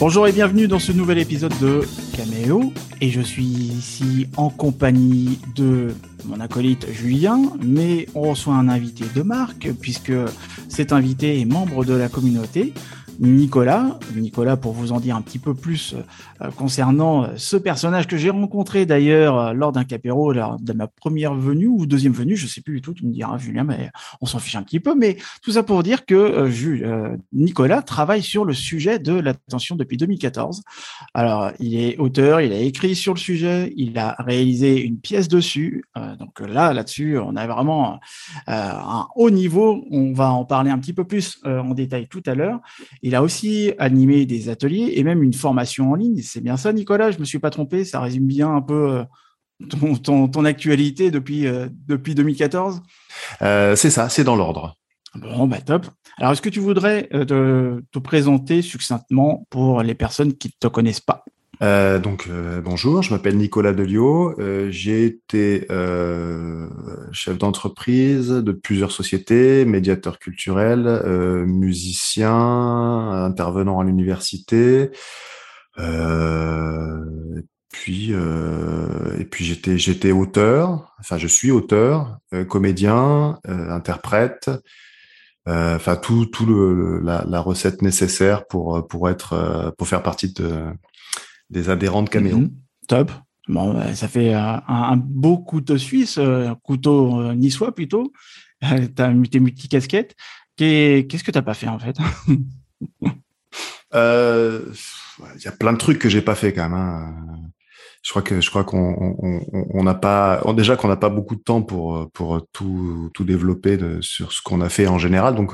Bonjour et bienvenue dans ce nouvel épisode de Caméo. Et je suis ici en compagnie de mon acolyte Julien, mais on reçoit un invité de marque, puisque cet invité est membre de la communauté. Nicolas. Nicolas, pour vous en dire un petit peu plus euh, concernant euh, ce personnage que j'ai rencontré d'ailleurs euh, lors d'un capéro, lors de ma première venue ou deuxième venue, je sais plus du tout, tu me diras Julien, mais on s'en fiche un petit peu. Mais tout ça pour dire que Nicolas travaille sur le sujet de l'attention depuis 2014. Alors, il est auteur, il a écrit sur le sujet, il a réalisé une pièce dessus. donc là, là-dessus, on a vraiment un haut niveau. On va en parler un petit peu plus en détail tout à l'heure. Il a aussi animé des ateliers et même une formation en ligne. C'est bien ça, Nicolas? Je me suis pas trompé. Ça résume bien un peu euh, ton, actualité depuis, euh, depuis 2014 euh, C'est ça, c'est dans l'ordre. Bon, bah top. Alors, est-ce que tu voudrais te présenter succinctement pour les personnes qui ne te connaissent pas? Euh, donc euh, bonjour, je m'appelle Nicolas Delio. Euh, j'ai été euh, chef d'entreprise de plusieurs sociétés, médiateur culturel, euh, musicien, intervenant à l'université. puis et puis j'étais j'étais auteur. Enfin, je suis auteur, comédien, interprète. Enfin, tout tout le la, la, recette nécessaire pour pour être pour faire partie de des adhérents de Caméo. Mhm. top. Bon, bah, ça fait un, beau couteau suisse, euh, un couteau euh, niçois plutôt. tu as tes multi-casquettes. Qu'est-ce que tu n'as pas fait en fait? Euh, Il y a plein de trucs que j'ai pas fait quand même. Hein je crois que je crois qu'on n'a pas déjà qu'on n'a pas beaucoup de temps pour pour tout tout développer de, sur ce qu'on a fait en général. Donc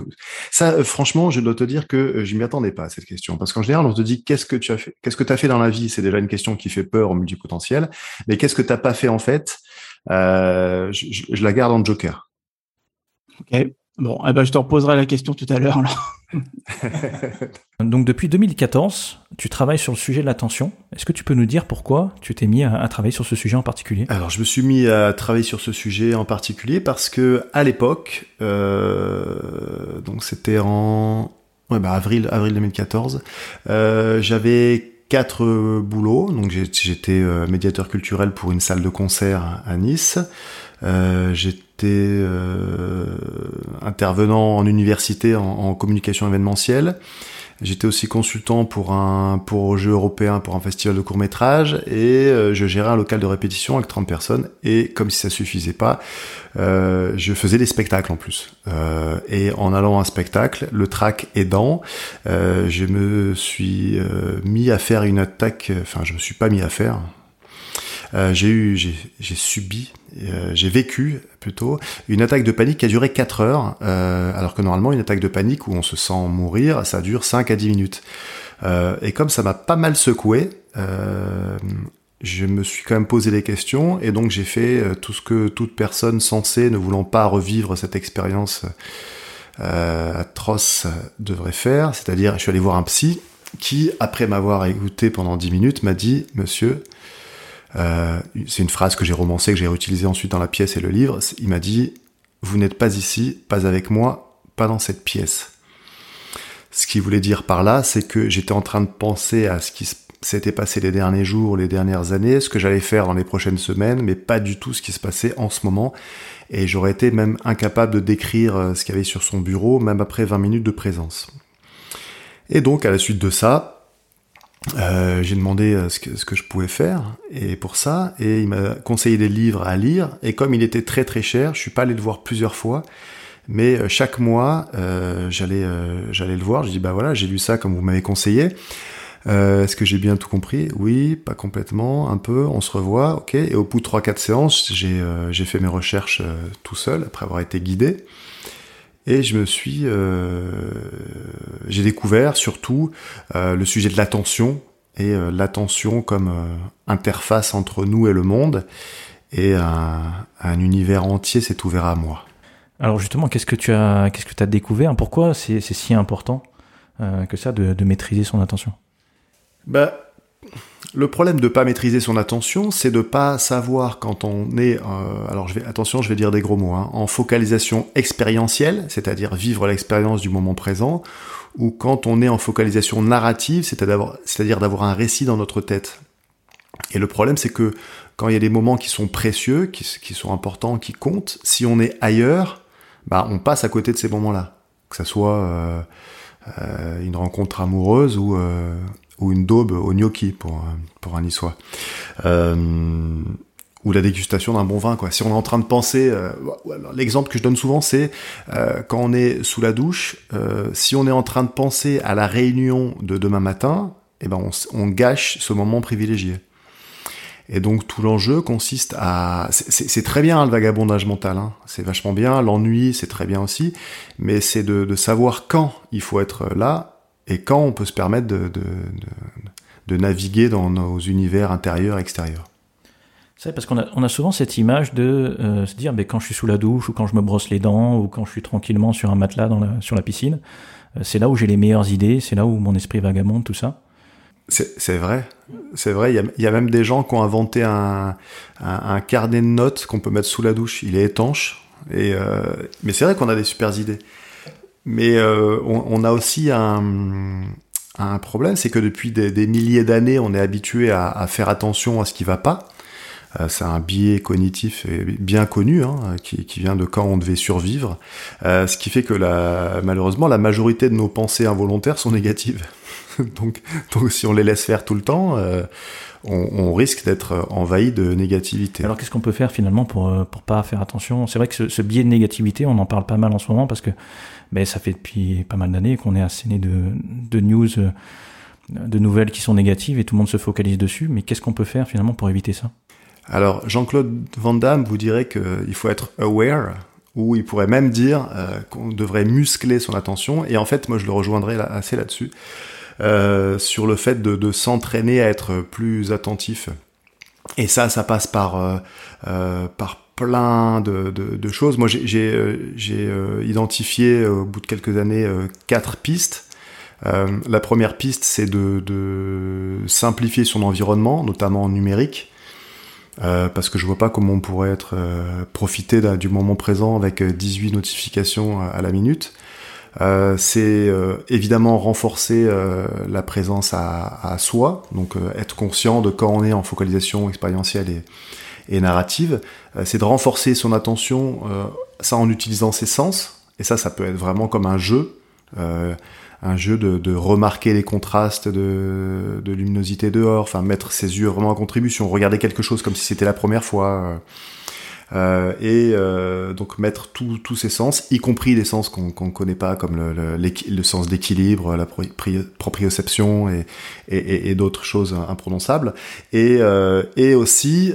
ça, euh, franchement, je dois te dire que euh, je m'y attendais pas à cette question parce qu'en général, on te dit qu'est-ce que tu as fait, qu'est-ce que tu as fait dans la vie, c'est déjà une question qui fait peur au multipotentiel. Mais qu'est-ce que tu n'as pas fait en fait? Euh, je, je, la garde en joker. Ok. Bon, eh ben, je te reposerai la question tout à l'heure. Donc depuis 2014, tu travailles sur le sujet de l'attention. Est-ce que tu peux nous dire pourquoi tu t'es mis à, travailler sur ce sujet en particulier? Alors je me suis mis à travailler sur ce sujet en particulier parce que à l'époque, euh, donc c'était en ouais, bah, avril avril 2014, euh, j'avais quatre boulots. Donc j'étais euh, médiateur culturel pour une salle de concert à Nice. Euh, j'étais euh, intervenant en université en, communication événementielle. J'étais aussi consultant pour un pour jeu européen pour un festival de court métrage et euh, je gérais un local de répétition avec 30 personnes et comme si ça suffisait pas, euh, je faisais des spectacles en plus. Euh, et en allant à un spectacle, le track aidant, euh, je me suis mis à faire une attaque. Enfin, je me suis pas mis à faire. J'ai eu, j'ai subi euh, j'ai vécu plutôt une attaque de panique qui a duré 4 heures, euh, alors que normalement une attaque de panique où on se sent mourir, ça dure 5 à 10 minutes. Euh, et comme ça m'a pas mal secoué, je me suis quand même posé des questions et donc j'ai fait tout ce que toute personne censée ne voulant pas revivre cette expérience atroce devrait faire, c'est-à-dire je suis allé voir un psy qui, après m'avoir écouté pendant 10 minutes, m'a dit, monsieur, euh, c'est une phrase que j'ai romancée, que j'ai réutilisée ensuite dans la pièce et le livre. Il m'a dit Vous n'êtes pas ici, pas avec moi, pas dans cette pièce. Ce qu'il voulait dire par là, c'est que j'étais en train de penser à ce qui s'était passé les derniers jours, les dernières années, ce que j'allais faire dans les prochaines semaines, mais pas du tout ce qui se passait en ce moment. Et j'aurais été même incapable de décrire euh, ce qu'il y avait sur son bureau, même après 20 minutes de présence. Et donc, à la suite de ça, euh, j'ai demandé euh, ce que, ce que je pouvais faire et pour ça et il m'a conseillé des livres à lire et comme il était très très cher je suis pas allé le voir plusieurs fois mais euh, chaque mois euh, j'allais euh, j'allais le voir je dis bah voilà j'ai lu ça comme vous m'avez conseillé. Est-ce que j'ai bien tout compris? Oui pas complètement un peu on se revoit ok et au bout de 3-4 séances j'ai j'ai fait mes recherches tout seul après avoir été guidé et je me suis, euh, j'ai découvert surtout euh, le sujet de l'attention et euh, l'attention comme interface entre nous et le monde. Et un, un univers entier s'est ouvert à moi. Alors justement, qu'est-ce que tu as, qu'est-ce que tu as découvert? Pourquoi c'est, si important que ça de, de, maîtriser son attention? Bah, le problème de pas maîtriser son attention, c'est de pas savoir quand on est, euh, alors je vais, attention, je vais dire des gros mots, hein, en focalisation expérientielle, c'est-à-dire vivre l'expérience du moment présent, ou quand on est en focalisation narrative, c'est-à-dire d'avoir un récit dans notre tête. Et le problème, c'est que quand il y a des moments qui sont précieux, qui, sont importants, qui comptent, si on est ailleurs, bah, on passe à côté de ces moments-là. Que ça soit euh, euh, une rencontre amoureuse ou, euh, ou une daube au gnocchi pour, pour un niçois. ou la dégustation d'un bon vin, quoi. Si on est en train de penser, l'exemple que je donne souvent, c'est quand on est sous la douche, si on est en train de penser à la réunion de demain matin, eh ben on, gâche ce moment privilégié. Et donc tout l'enjeu consiste à... C'est très bien le vagabondage mental, hein. c'est vachement bien, l'ennui c'est très bien aussi, mais c'est de, savoir quand il faut être là et quand on peut se permettre de, de, naviguer dans nos univers intérieurs, extérieurs. C'est parce qu'on a, on a souvent cette image de euh, se dire, mais quand je suis sous la douche ou quand je me brosse les dents ou quand je suis tranquillement sur un matelas dans la, sur la piscine, euh, c'est là où j'ai les meilleures idées, c'est là où mon esprit vagabonde, tout ça. C'est vrai, c'est vrai. Il y, a, même des gens qui ont inventé un, un, carnet de notes qu'on peut mettre sous la douche. Il est étanche. Et euh, mais c'est vrai qu'on a des super idées. Mais euh, on, a aussi un, un problème, c'est que depuis des, milliers d'années, on est habitué à, faire attention à ce qui va pas. Euh, c'est un biais cognitif bien connu, hein, qui, qui, vient de quand on devait survivre. ce qui fait que la, malheureusement, la majorité de nos pensées involontaires sont négatives. donc, donc si on les laisse faire tout le temps, euh, on, risque d'être envahi de négativité. Alors qu'est-ce qu'on peut faire finalement pour euh, pour pas faire attention? C'est vrai que ce, biais de négativité, on en parle pas mal en ce moment parce que ben, ça fait depuis pas mal d'années qu'on est asséné de, de news, euh, de nouvelles qui sont négatives et tout le monde se focalise dessus. Mais qu'est-ce qu'on peut faire finalement pour éviter ça? Alors Jean-Claude Van Damme vous dirait qu'il faut être aware ou il pourrait même dire qu'on devrait muscler son attention. Et en fait, moi, je le rejoindrai assez là-dessus. Euh, sur le fait de, s'entraîner à être plus attentif. Et ça, ça passe par euh, euh par plein de, de, de choses. Moi, j'ai j'ai euh, identifié au bout de quelques années quatre pistes. la première piste, c'est de, de, simplifier son environnement, notamment numérique. Euh, parce que je vois pas comment on pourrait être euh, profiter du moment présent avec 18 notifications à la minute. Euh, c'est euh, évidemment renforcer euh, la présence à, à soi, donc être conscient de quand on est en focalisation expérientielle et, et narrative. c'est de renforcer son attention, ça en utilisant ses sens, et ça, ça peut être vraiment comme un jeu. un jeu de, de, remarquer les contrastes de, de luminosité dehors, enfin mettre ses yeux vraiment en contribution, regarder quelque chose comme si c'était la première fois, euh, et euh, donc mettre tous ces sens, y compris les sens qu'on ne connaît pas, comme le, sens d'équilibre, la proprioception et, d'autres choses imprononçables, et, euh, aussi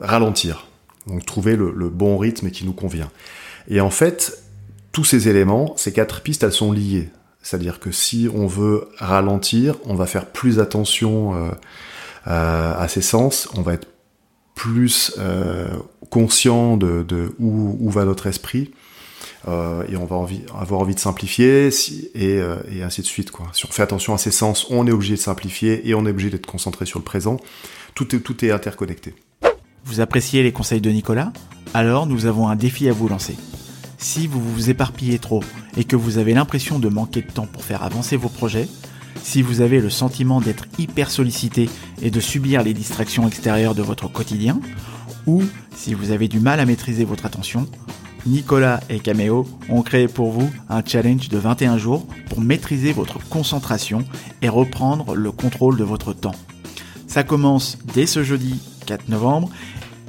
ralentir, donc trouver le, bon rythme qui nous convient. Et en fait, tous ces éléments, ces quatre pistes, elles sont liées. C'est-à-dire que si on veut ralentir, on va faire plus attention euh, à ses sens, on va être plus euh, conscient de, où, va notre esprit. Euh, et on va avoir envie de simplifier euh, et, ainsi de suite. Quoi. Si on fait attention à ces sens, on est obligé de simplifier et on est obligé d'être concentré sur le présent. Tout est interconnecté. Vous appréciez les conseils de Nicolas? Alors nous avons un défi à vous lancer. Si vous vous éparpillez trop et que vous avez l'impression de manquer de temps pour faire avancer vos projets, si vous avez le sentiment d'être hyper sollicité et de subir les distractions extérieures de votre quotidien, ou si vous avez du mal à maîtriser votre attention, Nicolas et Cameo ont créé pour vous un challenge de 21 jours pour maîtriser votre concentration et reprendre le contrôle de votre temps. Ça commence dès ce jeudi 4 novembre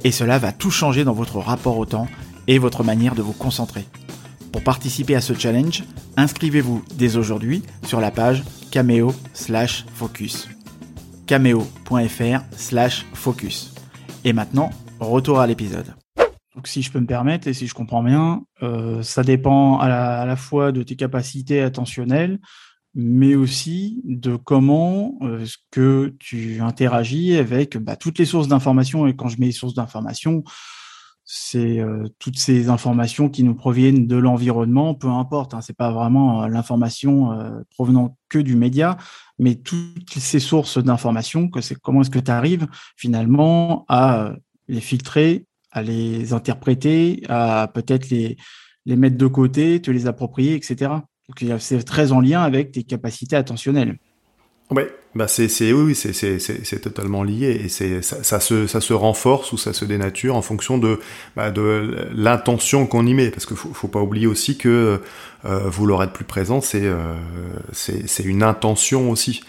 et cela va tout changer dans votre rapport au temps et votre manière de vous concentrer. Pour participer à ce challenge, inscrivez-vous dès aujourd'hui sur la page cameo slash focus. cameo.fr slash focus. Et maintenant, retour à l'épisode. Donc si je peux me permettre et si je comprends bien, euh, ça dépend à la, fois de tes capacités attentionnelles, mais aussi de comment euh, que tu interagis avec bah, toutes les sources d'informations. Et quand je mets sources d'informations, c'est euh, toutes ces informations qui nous proviennent de l'environnement, peu importe. Hein, c'est pas vraiment euh, l'information euh, provenant que du média, mais toutes ces sources d'informations, que c'est comment est-ce que tu arrives finalement à les filtrer, à les interpréter, à peut-être les, les mettre de côté, te les approprier, etc. Donc c'est très en lien avec tes capacités attentionnelles. Ouais, bah c'est oui, c'est c'est totalement lié et c'est ça, se ça se renforce ou ça se dénature en fonction de bah, de l'intention qu'on y met parce que faut, faut pas oublier aussi que euh, vouloir être plus présent c'est euh, c'est une intention aussi.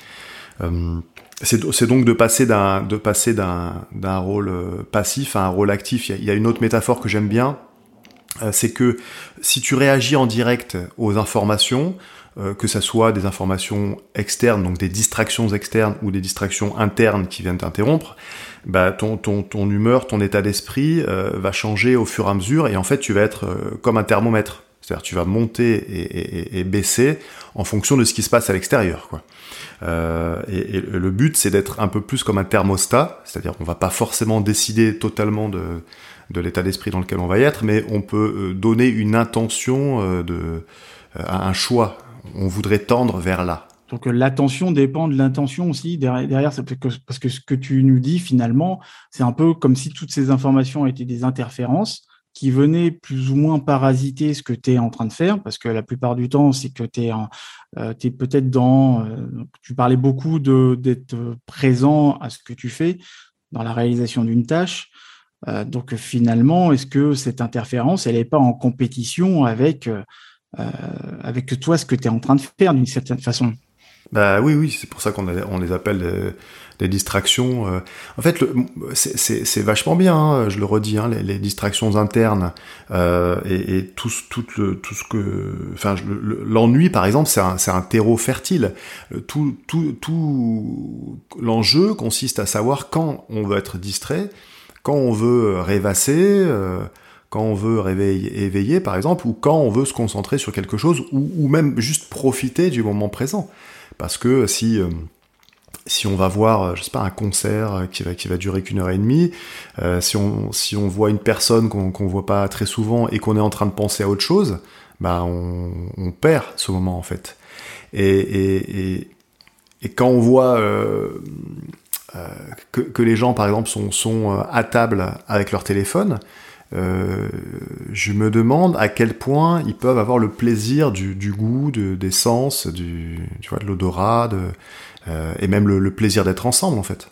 Euh, c'est donc de passer d'un de passer d'un d'un rôle euh, passif à un rôle actif. Il y a, une autre métaphore que j'aime bien, euh, c'est que si tu réagis en direct aux informations, que ça soit des informations externes, donc des distractions externes ou des distractions internes qui viennent t'interrompre, bah ton, ton, ton humeur, ton état d'esprit euh, va changer au fur et à mesure et en fait tu vas être euh, comme un thermomètre. C'est-à-dire tu vas monter et, baisser en fonction de ce qui se passe à l'extérieur. Quoi. Euh, et, le but c'est d'être un peu plus comme un thermostat, c'est-à-dire on va pas forcément décider totalement de, de l'état d'esprit dans lequel on va y être, mais on peut donner une intention de, un choix on voudrait tendre vers là. Donc euh, l'attention dépend de l'intention aussi derrière, parce que ce que tu nous dis finalement, c'est un peu comme si toutes ces informations étaient des interférences qui venaient plus ou moins parasiter ce que tu es en train de faire, parce que la plupart du temps, c'est que tu es, euh, peut-être dans... Euh, tu parlais beaucoup d'être présent à ce que tu fais dans la réalisation d'une tâche. donc finalement, est-ce que cette interférence, elle n'est pas en compétition avec avec toi ce que tu es en train de faire d'une certaine façon. Bah oui, oui, c'est pour ça qu'on on les appelle des, distractions. Euh. En fait, c'est vachement bien, hein, je le redis, hein, les, distractions internes euh, et, tout, ce que... Enfin, l'ennui, par exemple, c'est un, terreau fertile. Tout, tout, tout l'enjeu consiste à savoir quand on veut être distrait, quand on veut rêvasser, euh, quand on veut réveiller, éveiller, par exemple, ou quand on veut se concentrer sur quelque chose, ou, même juste profiter du moment présent. Parce que si, euh, si on va voir, euh, je sais pas, un concert qui va, qui va durer qu'une heure et demie, euh, si, on, si on voit une personne qu'on qu'on voit pas très souvent et qu'on est en train de penser à autre chose, bah on, perd ce moment en fait. Et, et, et, quand on voit que, que, les gens, par exemple, sont, sont à table avec leur téléphone, euh, je me demande à quel point ils peuvent avoir le plaisir du, du goût, de, des sens, du, tu vois, de l'odorat, euh, et même le, le plaisir d'être ensemble en fait.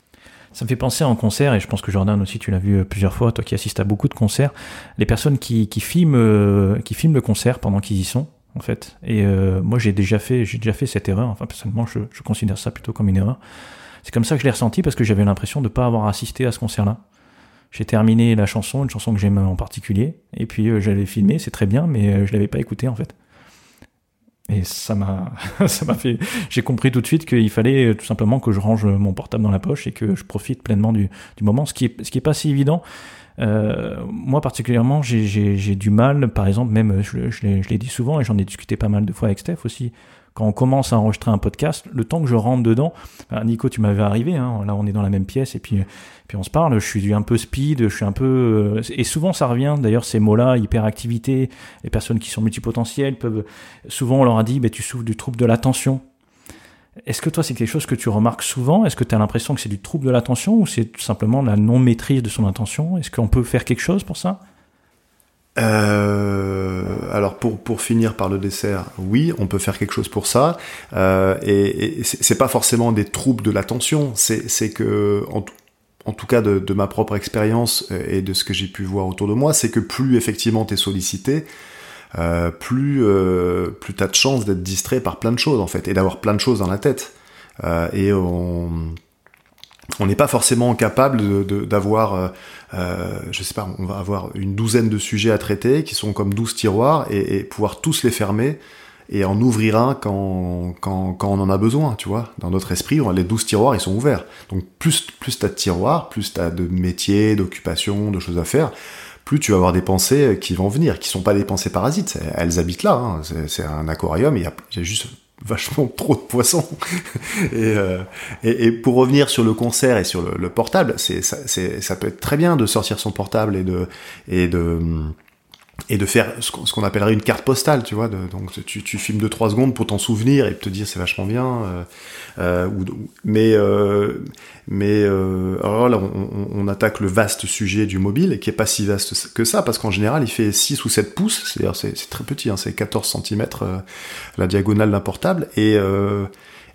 Ça me fait penser en concert, et je pense que Jordan aussi, tu l'as vu euh, plusieurs fois, toi qui assistes à beaucoup de concerts, les personnes qui, qui filment, euh, qui filment le concert pendant qu'ils y sont, en fait. Et euh, moi, j'ai déjà fait, j'ai déjà fait cette erreur. Enfin, personnellement, je, je considère ça plutôt comme une erreur. C'est comme ça que je l'ai ressenti parce que j'avais l'impression de ne pas avoir assisté à ce concert-là. J'ai terminé la chanson, une chanson que j'aime en particulier, et puis euh, j'avais filmé, c'est très bien, mais euh, je l'avais pas écouté en fait. Et ça m'a, ça m'a fait. J'ai compris tout de suite qu'il fallait euh, tout simplement que je range mon portable dans la poche et que je profite pleinement du, moment, ce qui est, ce qui est pas si évident. Euh, moi particulièrement, j'ai du mal, par exemple, même je, je l'ai dit souvent et j'en ai discuté pas mal de fois avec Steph aussi, quand on commence à enregistrer un podcast, le temps que je rentre dedans, Nico, tu m'avais arrivé, hein, là on est dans la même pièce et puis, puis on se parle, je suis un peu speed, je suis un peu... Euh, et souvent ça revient, d'ailleurs ces mots-là, hyperactivité, les personnes qui sont multipotentielles peuvent... Souvent on leur a dit, bah, tu souffres du trouble de l'attention. Est-ce que toi c'est quelque chose que tu remarques souvent? Est-ce que tu as l'impression que c'est du trouble de l'attention ou c'est tout simplement la non-maîtrise de son attention? Est-ce qu'on peut faire quelque chose pour ça? Euh, pour finir par le dessert, oui, on peut faire quelque chose pour ça. Euh, et, et c'est pas forcément des troubles de l'attention, c'est que en, tout cas de, ma propre expérience et de ce que j'ai pu voir autour de moi, c'est que plus effectivement t'es sollicité, euh, plus euh, plus t'as de chances d'être distrait par plein de choses en fait et d'avoir plein de choses dans la tête. Euh, et on on n'est pas forcément capable d'avoir, euh, euh, je sais pas, on va avoir une douzaine de sujets à traiter qui sont comme douze tiroirs et, pouvoir tous les fermer et en ouvrir un quand, quand, quand on en a besoin, tu vois. Dans notre esprit, les douze tiroirs, ils sont ouverts. Donc plus, plus t'as de tiroirs, plus t'as de métiers, d'occupations, de choses à faire, plus tu vas avoir des pensées qui vont venir, qui sont pas des pensées parasites. Elles habitent là, hein. c'est un aquarium, il y y a juste vachement trop de poissons. Euh, et, et, pour revenir sur le concert et sur le, portable, c'est ça, ça, peut être très bien de sortir son portable et de et de et de faire ce qu'on appellerait une carte postale, tu vois. Donc tu, filmes 2-3 secondes pour t'en souvenir et te dire c'est vachement bien. Euh, euh, ou, mais euh, mais euh, alors là, on, attaque le vaste sujet du mobile qui est pas si vaste que ça parce qu'en général il fait 6 ou 7 pouces, c'est-à-dire c'est très petit, hein, c'est 14 cm la diagonale d'un portable et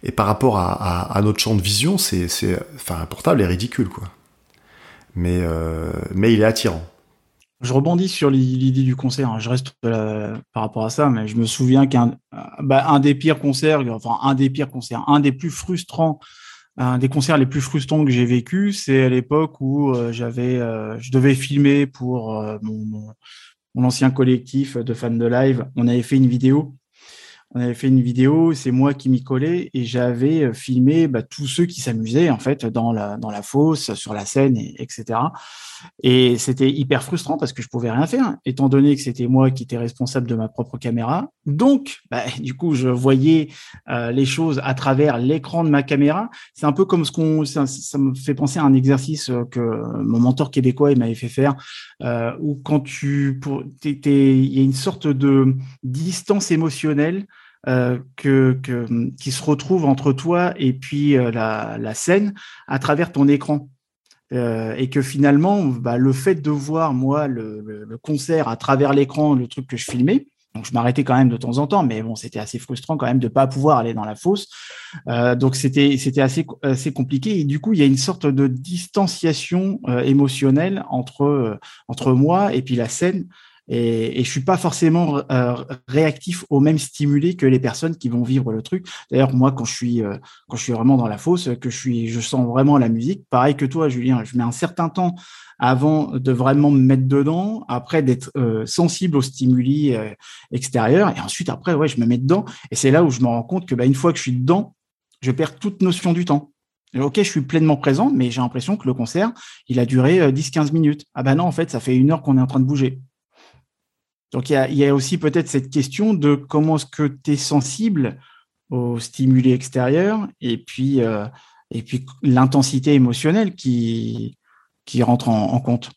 et par rapport à, notre champ de vision, c'est enfin un portable est ridicule quoi. Mais mais il est attirant je rebondis sur l'idée du concert. Hein. Je reste par rapport à ça, mais je me souviens qu'un bah, des pires concerts, enfin un des pires concerts, un des plus frustrants, un des concerts les plus frustrants que j'ai vécu, c'est à l'époque où euh, j'avais, euh, je devais filmer pour euh, mon, ancien collectif de fans de live. On avait fait une vidéo. On avait fait une vidéo, c'est moi qui m'y collais et j'avais filmé bah, tous ceux qui s'amusaient en fait dans la fosse, sur la scène, et, etc. Et c'était hyper frustrant parce que je pouvais rien faire, étant donné que c'était moi qui étais responsable de ma propre caméra. Donc, bah, du coup, je voyais euh, les choses à travers l'écran de ma caméra. C'est un peu comme ce qu'on, ça, me fait penser à un exercice que mon mentor québécois m'avait fait faire, euh, où quand tu, il y a une sorte de distance émotionnelle. Euh, que, qui se retrouve entre toi et puis euh, la scène à travers ton écran. Euh, et que finalement, bah, le fait de voir moi le, concert à travers l'écran, le truc que je filmais, donc je m'arrêtais quand même de temps en temps, mais bon, c'était assez frustrant quand même de pas pouvoir aller dans la fosse. Euh, donc c'était c'était assez assez compliqué et du coup il y a une sorte de distanciation euh, émotionnelle entre entre moi et puis la scène et, et je suis pas forcément euh, réactif au même stimuli que les personnes qui vont vivre le truc. D'ailleurs, moi, quand je suis euh, quand je suis vraiment dans la fosse, que je suis, je sens vraiment la musique. Pareil que toi, Julien, je mets un certain temps avant de vraiment me mettre dedans, après d'être euh, sensible aux stimuli extérieurs, et ensuite après, ouais, je me mets dedans. Et c'est là où je me rends compte que bah, une fois que je suis dedans, je perds toute notion du temps. Ok, je suis pleinement présent, mais j'ai l'impression que le concert, il a duré 10-15 minutes. Ah ben non, en fait, ça fait une heure qu'on est en train de bouger. Donc il y a, aussi peut-être cette question de comment est-ce que tu es sensible aux stimuli extérieurs et puis, euh, et puis l'intensité émotionnelle qui, qui rentre en, compte.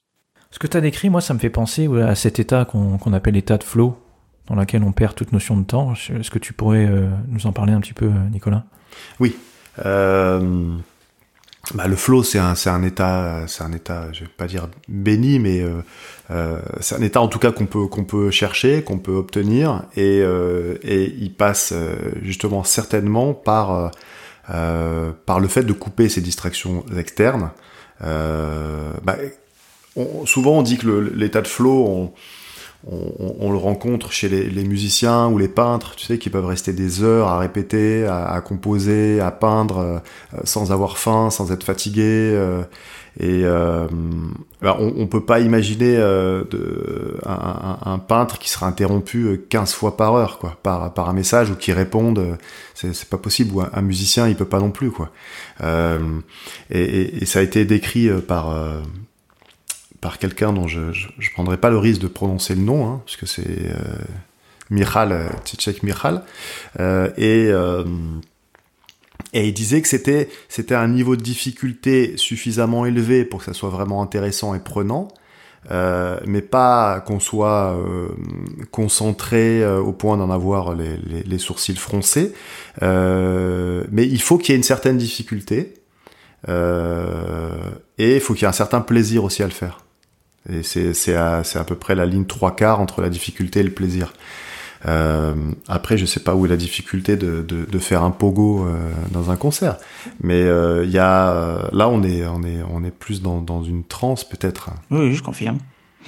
Ce que tu as décrit, moi, ça me fait penser à cet état qu'on appelle l'état de flow, dans lequel on perd toute notion de temps. Est-ce que tu pourrais euh, nous en parler un petit peu, Nicolas? Oui. Euh, bah, le flow, c'est un, c'est un état, c'est un état, je vais pas dire béni, mais euh, euh, c'est un état en tout cas qu'on peut qu'on peut chercher, qu'on peut obtenir, et, euh, et il passe euh, justement certainement par euh, par le fait de couper ces distractions externes. Bah, on, souvent, on dit que l'état de flow, on, on, le rencontre chez les, musiciens ou les peintres, tu sais, qui peuvent rester des heures à répéter, à, composer, à peindre, euh, sans avoir faim, sans être fatigué. Euh, et euh, bah, on, on peut pas imaginer de, un, peintre qui sera interrompu 15 fois par heure, quoi, par, par un message ou qui réponde. c'est pas possible. Ou un, musicien, il peut pas non plus, quoi. Et, et, ça a été décrit par par quelqu'un dont je, ne prendrai pas le risque de prononcer le nom, hein, puisque c'est euh, Michal, euh, Tchèque Michal, euh, et et il disait que c'était c'était un niveau de difficulté suffisamment élevé pour que ça soit vraiment intéressant et prenant, mais pas qu'on soit concentré au point d'en avoir les, les, sourcils froncés. mais il faut qu'il y ait une certaine difficulté et il faut qu'il y ait un certain plaisir aussi à le faire. Et c'est à, à peu près la ligne trois quarts entre la difficulté et le plaisir. Euh, après, je sais pas où est la difficulté de, de, de faire un pogo euh, dans un concert, mais euh, il y a euh, là on est on est on est plus dans, dans une transe peut-être. Oui, je confirme.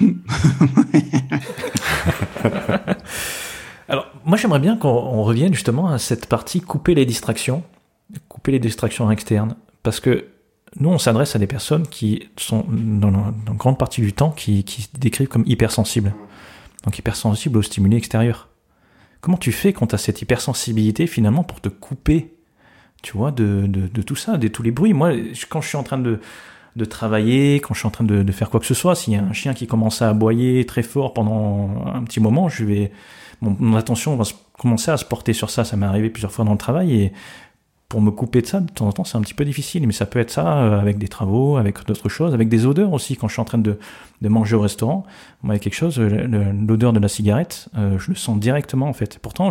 Alors, moi j'aimerais bien qu'on revienne justement à cette partie couper les distractions, couper les distractions externes, parce que nous, on s'adresse à des personnes qui sont, dans, dans grande partie du temps, qui, qui se décrivent comme hypersensibles. Donc hypersensibles aux stimuli extérieurs. Comment tu fais quand tu as cette hypersensibilité finalement pour te couper, tu vois, de, de, tout ça, de tous les bruits? Moi, quand je suis en train de, de travailler, quand je suis en train de, de faire quoi que ce soit, s'il y a un chien qui commence à aboyer très fort pendant un petit moment, je vais, mon, attention va commencer à se porter sur ça. Ça m'est arrivé plusieurs fois dans le travail et pour me couper de ça, de temps en temps, c'est un petit peu difficile, mais ça peut être ça euh, avec des travaux, avec d'autres choses, avec des odeurs aussi. Quand je suis en train de, de manger au restaurant, moi, il y a quelque chose, l'odeur de la cigarette, euh, je le sens directement en fait. Pourtant,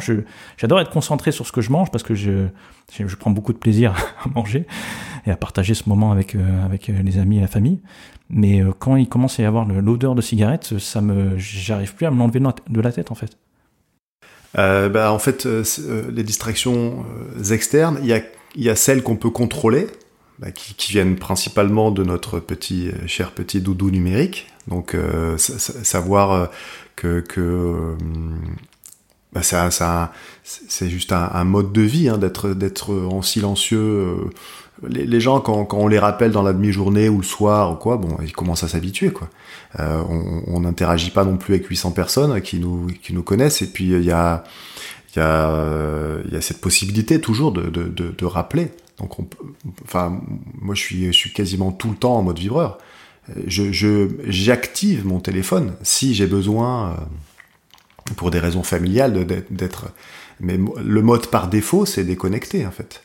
j'adore être concentré sur ce que je mange parce que je, je, prends beaucoup de plaisir à manger et à partager ce moment avec, euh, avec les amis et la famille. Mais quand il commence à y avoir l'odeur de cigarette, ça me, j'arrive plus à me l'enlever de la tête en fait. Euh, bah, en fait, euh, euh, les distractions externes, il y a, celles qu'on peut contrôler, bah, qui, viennent principalement de notre petit cher petit doudou numérique. Donc, savoir que, c'est juste un, mode de vie hein, d'être en silencieux les, gens, quand, on les rappelle dans la demi-journée ou le soir ou quoi, bon, ils commencent à s'habituer, quoi. Euh, on n'interagit pas non plus avec 800 personnes qui nous, qui nous connaissent, et puis il y a, y, a, cette possibilité toujours de, de, de, rappeler. Donc, on, enfin, moi, je suis, je suis quasiment tout le temps en mode vibreur. Je, j'active mon téléphone si j'ai besoin, euh, pour des raisons familiales, d'être. Mais le mode par défaut, c'est déconnecté, en fait.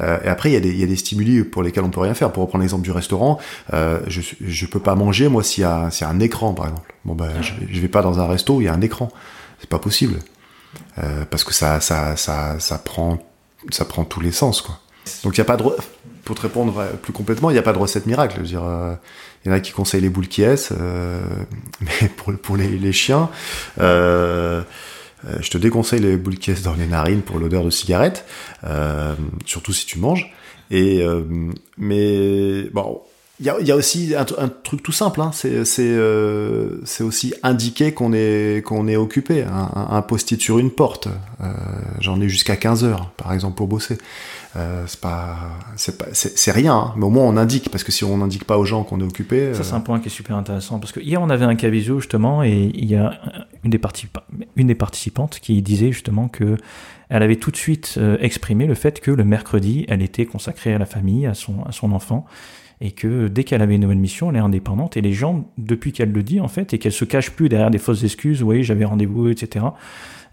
Euh, et après, il y, a des, y, a des stimuli pour lesquels on peut rien faire. Pour reprendre l'exemple du restaurant, euh, je je peux pas manger moi s'il y a y a un écran par exemple. Bon ben je, je vais pas dans un resto il y a un écran. C'est pas possible euh, parce que ça ça ça ça prend ça prend tous les sens quoi. Donc il y a pas de pour te répondre plus complètement, il n'y a pas de recette miracle. Je veux dire, euh, il y en a qui conseillent les boules qui euh, mais pour, pour les, les chiens, euh, euh, je te déconseille les boules caisses dans les narines pour l'odeur de cigarette, euh, surtout si tu manges. Et euh, mais bon, il y a, aussi un, un, truc tout simple, hein, c'est aussi indiquer qu'on est qu'on est occupé, un, un post-it sur une porte. J'en ai jusqu'à 15 heures, par exemple, pour bosser. Euh, c'est pas, c'est pas, c'est rien, hein, mais au moins on indique, parce que si on n'indique pas aux gens qu'on est occupé. Ça, c'est un point qui est super intéressant, parce que hier on avait un cas visio justement, et il y a une des, une des participantes qui disait justement que elle avait tout de suite exprimé le fait que le mercredi, elle était consacrée à la famille, à son, à son enfant, et que dès qu'elle avait une nouvelle mission, elle est indépendante. Et les gens, depuis qu'elle le dit en fait, et qu'elle se cache plus derrière des fausses excuses, oui, j'avais rendez-vous, etc.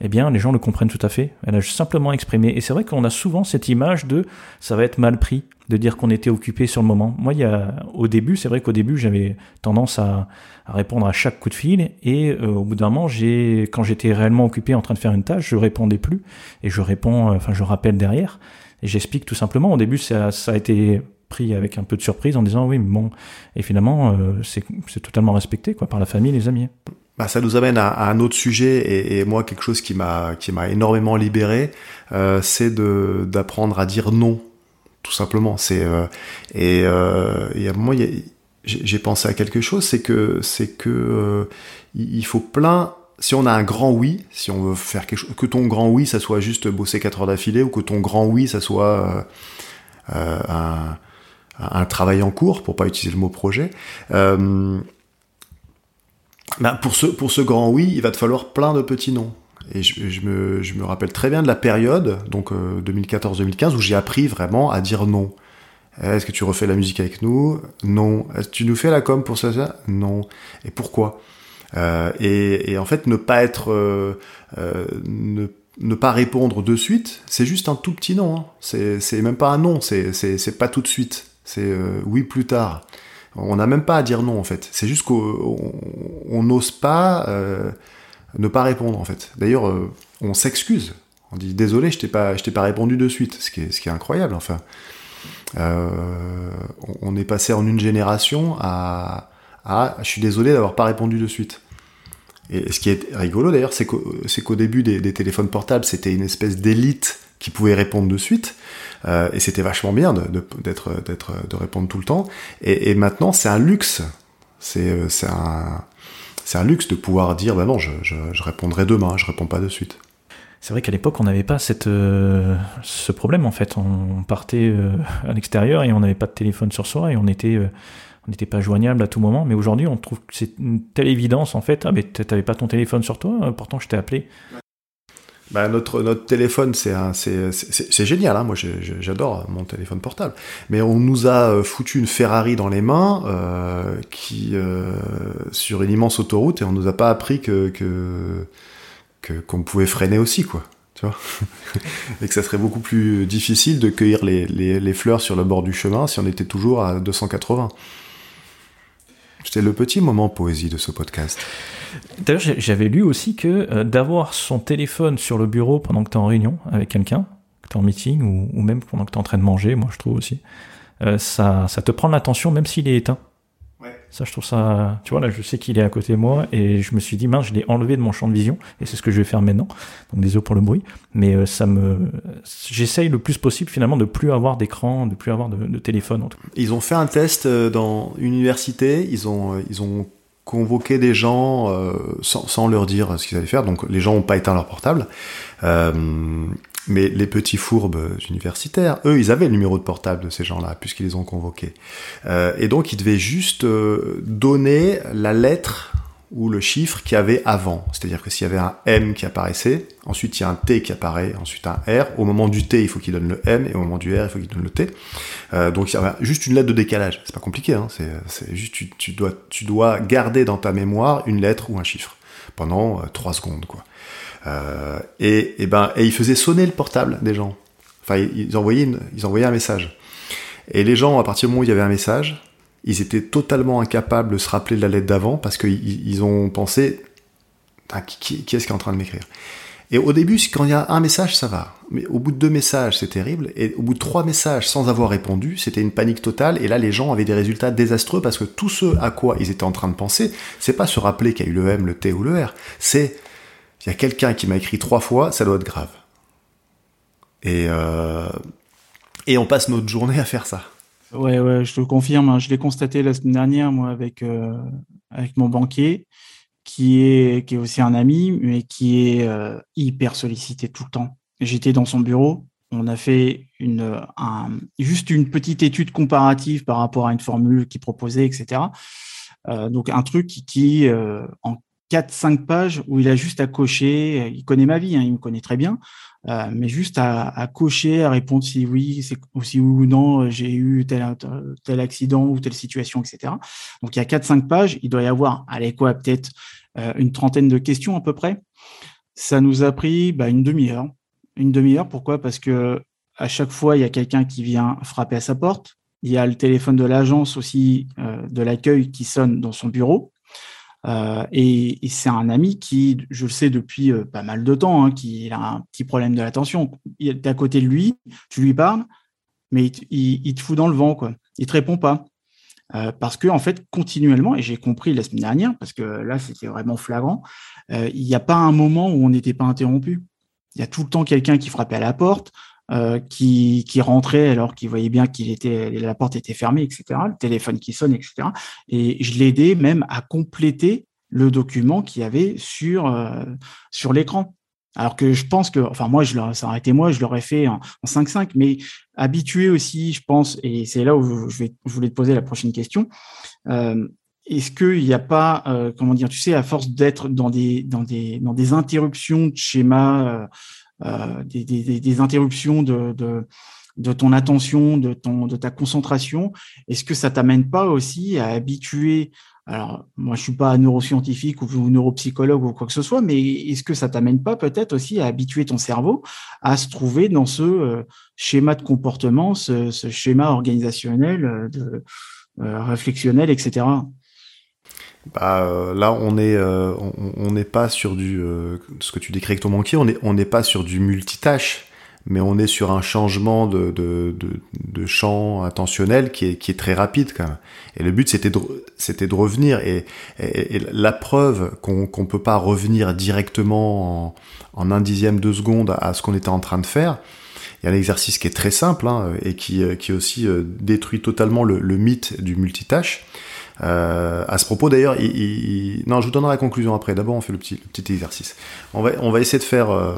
Eh bien, les gens le comprennent tout à fait. Elle a simplement exprimé. Et c'est vrai qu'on a souvent cette image de ça va être mal pris de dire qu'on était occupé sur le moment. Moi, il y a, au début, c'est vrai qu'au début, j'avais tendance à, à, répondre à chaque coup de fil. Et euh, au bout d'un moment, j'ai, quand j'étais réellement occupé en train de faire une tâche, je répondais plus. Et je réponds, enfin, je rappelle derrière. Et j'explique tout simplement. Au début, ça, ça a été pris avec un peu de surprise en disant oui, bon, et finalement, euh, c'est totalement respecté quoi, par la famille les amis. Bah, ça nous amène à, un autre sujet et, moi quelque chose qui m'a qui m'a énormément libéré, euh, c'est de d'apprendre à dire non, tout simplement. C'est euh, et, euh, et moi j'ai pensé à quelque chose, c'est que c'est que euh, il faut plein si on a un grand oui, si on veut faire quelque chose, que ton grand oui, ça soit juste bosser 4 heures d'affilée, ou que ton grand oui, ça soit euh un, un travail en cours, pour pas utiliser le mot projet. Euh, ben pour, ce, pour ce grand oui, il va te falloir plein de petits noms. Et je, me, je me rappelle très bien de la période, donc 2014-2015, euh, où j'ai appris vraiment à dire non. Est-ce que tu refais la musique avec nous? Non. Est-ce que tu nous fais la com pour ça, ça? Non. Et pourquoi? Euh, et, en fait, ne pas être, euh, euh ne, ne, pas répondre de suite, c'est juste un tout petit non. Hein. C'est même pas un non, c'est pas tout de suite c'est euh, oui plus tard. On n'a même pas à dire non en fait. C'est juste qu'on n'ose pas euh, ne pas répondre en fait. D'ailleurs, euh, on s'excuse. On dit désolé, je t'ai pas, t'ai pas répondu de suite. Ce qui est, incroyable. Enfin, on est passé en une génération à, je suis désolé d'avoir pas répondu de suite. Et ce qui est rigolo d'ailleurs, c'est qu'au début des, téléphones portables, c'était une espèce d'élite qui pouvait répondre de suite. Euh, et c'était vachement bien de, d'être, d'être, de répondre tout le temps. Et, maintenant, c'est un luxe. C'est, euh, c'est, un, c'est un luxe de pouvoir dire, bah non, je, je, répondrai demain, je réponds pas de suite. C'est vrai qu'à l'époque, on n'avait pas cette, euh, ce problème en fait. On partait à l'extérieur et on n'avait pas de téléphone sur soi et on était, on n'était pas joignable à tout moment. Mais aujourd'hui, on trouve que c'est une telle évidence en fait. Ah, mais t'avais pas ton téléphone sur toi, pourtant je t'ai appelé. Bah, notre, notre téléphone, c'est, c'est, c'est, génial. Hein. Moi, j'adore mon téléphone portable. Mais on nous a euh, foutu une Ferrari dans les mains euh, qui euh, sur une immense autoroute et on nous a pas appris que, que, qu'on pouvait freiner aussi, quoi. tu vois, et que ça serait beaucoup plus difficile de cueillir les, les, les, fleurs sur le bord du chemin si on était toujours à 280. C'était le petit moment poésie de ce podcast. D'ailleurs, j'avais lu aussi que euh, d'avoir son téléphone sur le bureau pendant que tu es en réunion avec quelqu'un, que tu es en meeting ou, même pendant que tu es en train de manger, moi je trouve aussi, euh, ça, ça te prend l'attention même s'il est éteint. Ça, je trouve ça. Tu vois, là, je sais qu'il est à côté de moi et je me suis dit, mince, je l'ai enlevé de mon champ de vision et c'est ce que je vais faire maintenant. Donc, désolé pour le bruit. Mais euh, ça me. J'essaye le plus possible, finalement, de plus avoir d'écran, de plus avoir de, téléphone. En tout cas. Ils ont fait un test euh, dans une université. Ils ont, euh, ils ont convoqué des gens sans, sans, leur dire ce qu'ils allaient faire. Donc, les gens n'ont pas éteint leur portable. Mais les petits fourbes universitaires, eux, ils avaient le numéro de portable de ces gens-là, puisqu'ils les ont convoqués. Euh, et donc, ils devaient juste euh, donner la lettre ou le chiffre qu'il y avait avant. C'est-à-dire que s'il y avait un M qui apparaissait, ensuite il y a un T qui apparaît, ensuite un R. Au moment du T, il faut qu'il donne le M, et au moment du R, il faut qu'il donne le T. Euh, donc il y avait juste une lettre de décalage. C'est pas compliqué, hein c'est juste tu, tu, dois, garder dans ta mémoire une lettre ou un chiffre pendant trois secondes, quoi. Euh, et, et, ben, et ils faisaient sonner le portable des gens. Enfin, ils envoyaient, une, ils envoyaient un message. Et les gens, à partir du moment où il y avait un message, ils étaient totalement incapables de se rappeler de la lettre d'avant parce qu'ils ils ont pensé qui, qui est-ce qui est en train de m'écrire? Et au début, quand il y a un message, ça va. Mais au bout de deux messages, c'est terrible. Et au bout de trois messages sans avoir répondu, c'était une panique totale. Et là, les gens avaient des résultats désastreux parce que tout ce à quoi ils étaient en train de penser, c'est pas se rappeler qu'il y a eu le M, le T ou le R. C'est il y a quelqu'un qui m'a écrit trois fois, ça doit être grave. Et, euh, et on passe notre journée à faire ça. Ouais, ouais, je te confirme. Hein. Je l'ai constaté la semaine dernière, moi, avec, euh, avec mon banquier, qui est, qui est aussi un ami, mais qui est euh, hyper sollicité tout le temps. J'étais dans son bureau. On a fait une, un, juste une petite étude comparative par rapport à une formule qu'il proposait, etc. Donc un truc qui, qui en 4-5 pages où il a juste à cocher, il connaît ma vie, hein, il me connaît très bien, euh, mais juste à, cocher, à répondre si oui, c'est si oui ou non, j'ai eu tel, accident ou telle situation, etc. Donc il y a 4-5 pages, il doit y avoir, allez quoi, peut-être euh, une trentaine de questions à peu près. Ça nous a pris bah, une demi-heure. Une demi-heure, pourquoi? Parce que à chaque fois, il y a quelqu'un qui vient frapper à sa porte. Il y a le téléphone de l'agence aussi, euh, de l'accueil qui sonne dans son bureau. Euh, et, c'est un ami qui, je le sais depuis euh, pas mal de temps, hein, qui a un petit problème de l'attention. Il est à côté de lui, tu lui parles, mais il, te fout dans le vent, quoi. Il te répond pas. Euh, parce que en fait, continuellement, et j'ai compris la semaine dernière, parce que là, c'était vraiment flagrant, il n'y a pas un moment où on n'était pas interrompu. Il y a tout le temps quelqu'un qui frappait à la porte, euh, qui, qui rentrait alors qu'il voyait bien qu'il était la porte était fermée, etc. Le téléphone qui sonne, etc. Et je l'ai aidé même à compléter le document qu'il y avait sur euh, sur l'écran. Alors que je pense que, enfin moi, je ça aurait été moi, je l'aurais fait en, en 5-5, mais habitué aussi, je pense, et c'est là où je, vais, je voulais te poser la prochaine question. Euh, est-ce qu'il n'y a pas, euh, comment dire, tu sais, à force d'être dans des, dans des, dans des interruptions de schéma, euh, euh, des, des, des, interruptions de, de, de, ton attention, de, ton, de ta concentration, est-ce que ça t'amène pas aussi à habituer alors, moi, je suis pas neuroscientifique ou neuropsychologue ou quoi que ce soit, mais est-ce que ça t'amène pas peut-être aussi à habituer ton cerveau à se trouver dans ce euh, schéma de comportement, ce, schéma organisationnel, euh, de, euh, réflexionnel, etc. Bah, euh, là, on euh, on n'est pas sur du, euh, ce que tu décris avec ton banquier, on on n'est pas sur du multitâche, mais on est sur un changement de, de, de, de, champ intentionnel qui est, qui est très rapide quand même. Et le but, c'était de, de revenir. Et, et, la preuve qu'on qu'on peut pas revenir directement en, en, un dixième de seconde à ce qu'on était en train de faire, il y a un exercice qui est très simple hein, et qui, qui aussi détruit totalement le, le mythe du multitâche. Euh, à ce propos, d'ailleurs, il, il... non, je vous donnerai la conclusion après. D'abord, on fait le petit, le petit exercice. On va, on va essayer de faire euh,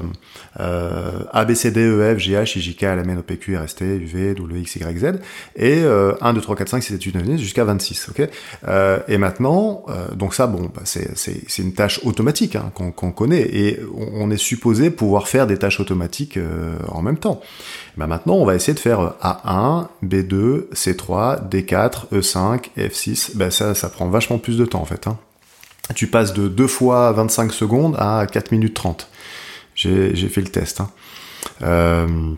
euh, A, B, C, D, E, F, G, H, I, J, K, L, M, N, O, P, Q, R, S, T, U, V, W, X, Y, Z, et euh, 1, 2, 3, 4, 5, 6, 7, 8, 9, 10, jusqu'à 26. ok? Euh, et maintenant, euh, donc ça, bon, bah, c'est une tâche automatique hein, qu'on qu connaît, et on, on, est supposé pouvoir faire des tâches automatiques euh, en même temps. Bah maintenant, on va essayer de faire A1, B2, C3, D4, E5, F6. Bah ça, prend vachement plus de temps en fait. Hein. Tu passes de 2 fois 25 secondes à 4 minutes 30. J'ai fait le test. Hein. Euh,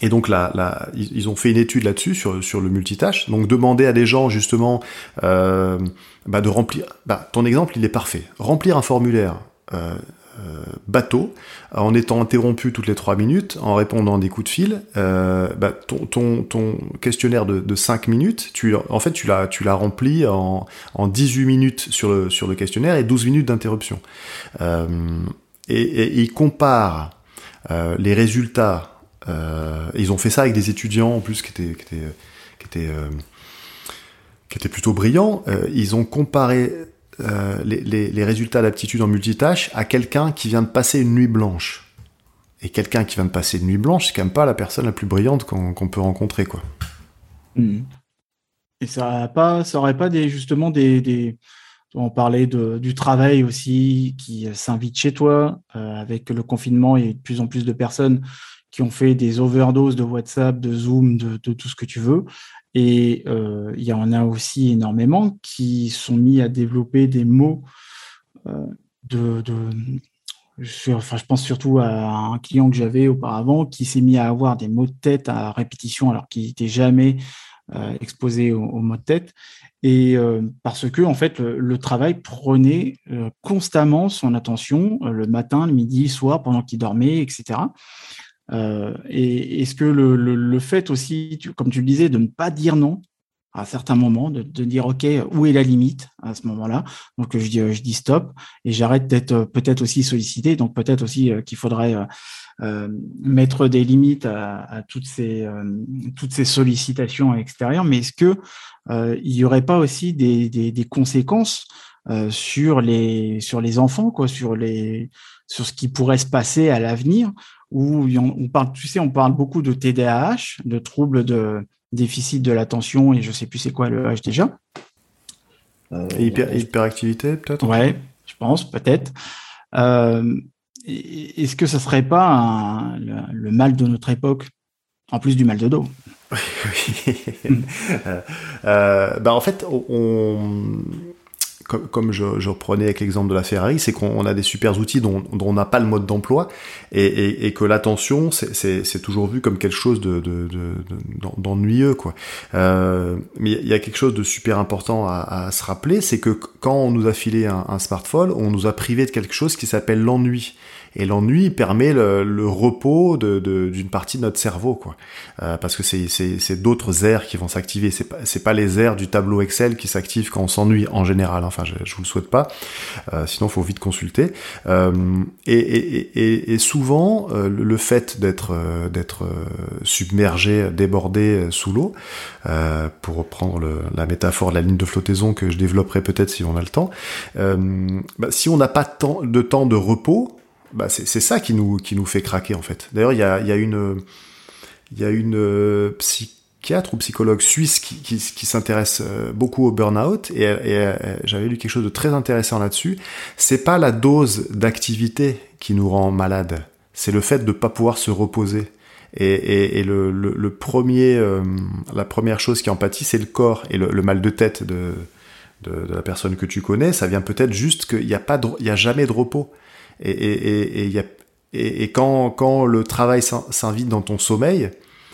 et donc là, ils ont fait une étude là-dessus sur, le multitâche. Donc demander à des gens justement euh, bah de remplir. Bah, ton exemple, il est parfait. Remplir un formulaire euh, bateau en étant interrompu toutes les trois minutes, en répondant à des coups de fil. Euh, bah, ton, ton, ton, questionnaire de, de 5 minutes, tu, en fait, tu l'as, tu l'as rempli en, en 18 minutes sur le, sur le questionnaire et 12 minutes d'interruption. Euh, et, ils comparent euh, les résultats euh, ils ont fait ça avec des étudiants en plus qui étaient, qui étaient, qui étaient, euh, plutôt brillants. Euh, ils ont comparé les, les, les, résultats d'aptitude en multitâche à quelqu'un qui vient de passer une nuit blanche. Et quelqu'un qui vient de passer une nuit blanche, c'est quand même pas la personne la plus brillante qu'on peut rencontrer, quoi. Mmh. Et ça a pas, ça aurait pas des justement des, des on parlait de, du travail aussi qui s'invite chez toi avec le confinement et de plus en plus de personnes qui ont fait des overdoses de WhatsApp, de Zoom, de, tout ce que tu veux. Et euh, il y en a aussi énormément qui sont mis à développer des mots euh, de, enfin, je pense surtout à un client que j'avais auparavant qui s'est mis à avoir des mots de tête à répétition alors qu'il n'était jamais euh, exposé aux, mots de tête. Et parce que en fait, le, travail prenait constamment son attention le matin, le midi, le soir, pendant qu'il dormait, etc. Euh, et est-ce que le, le, fait aussi, comme tu le disais, de ne pas dire non à certains moments, de, de dire OK, où est la limite à ce moment-là? Donc je dis, je dis stop et j'arrête d'être euh, peut-être aussi sollicité. Donc peut-être aussi euh, qu'il faudrait euh, mettre des limites à, à toutes ces toutes ces sollicitations extérieures. Mais est-ce que euh, il y aurait pas aussi des, des, des conséquences sur les sur les enfants, quoi, sur les sur ce qui pourrait se passer à l'avenir? Où on parle, tu sais, on parle beaucoup de TDAH, de troubles de déficit de l'attention, et je sais plus c'est quoi le H déjà. Euh, hyperactivité, peut-être? Ouais, je pense, peut-être. Euh, est-ce que ce serait pas le, mal de notre époque, en plus du mal de dos? Oui. euh, bah en fait, on, comme, je, reprenais avec l'exemple de la Ferrari, c'est qu'on a des super outils dont, on n'a pas le mode d'emploi et, que l'attention, c'est toujours vu comme quelque chose de, de, d'ennuyeux. quoi. Euh, mais il y a quelque chose de super important à, à se rappeler, c'est que quand on nous a filé un, un smartphone, on nous a privé de quelque chose qui s'appelle l'ennui. Et l'ennui permet le, le repos d'une de, d'une partie de notre cerveau, quoi. Euh, parce que c'est d'autres aires qui vont s'activer. C'est pas, pas les aires du tableau Excel qui s'activent quand on s'ennuie en général. Enfin, je, je vous le souhaite pas. Euh, sinon, faut vite consulter. Euh, et, et, et, et, souvent, euh, le fait d'être euh, d'être submergé, débordé sous l'eau, pour reprendre le, la métaphore de la ligne de flottaison que je développerai peut-être si on a le temps, bah, si on n'a pas de temps de repos, bah c'est ça qui nous, qui nous fait craquer en fait. D'ailleurs, il y a, y a une, y a une euh, psychiatre ou psychologue suisse qui, qui, s'intéresse euh, beaucoup au burn-out et, et j'avais lu quelque chose de très intéressant là-dessus. C'est pas la dose d'activité qui nous rend malade, c'est le fait de pas pouvoir se reposer. Et, le, le, premier, euh, la première chose qui empathie, c'est le corps et le, mal de tête de, de, de, la personne que tu connais. Ça vient peut-être juste qu'il n'y a pas, il y a jamais de repos. Et, et, et, y a, et, quand, quand le travail s'invite dans ton sommeil,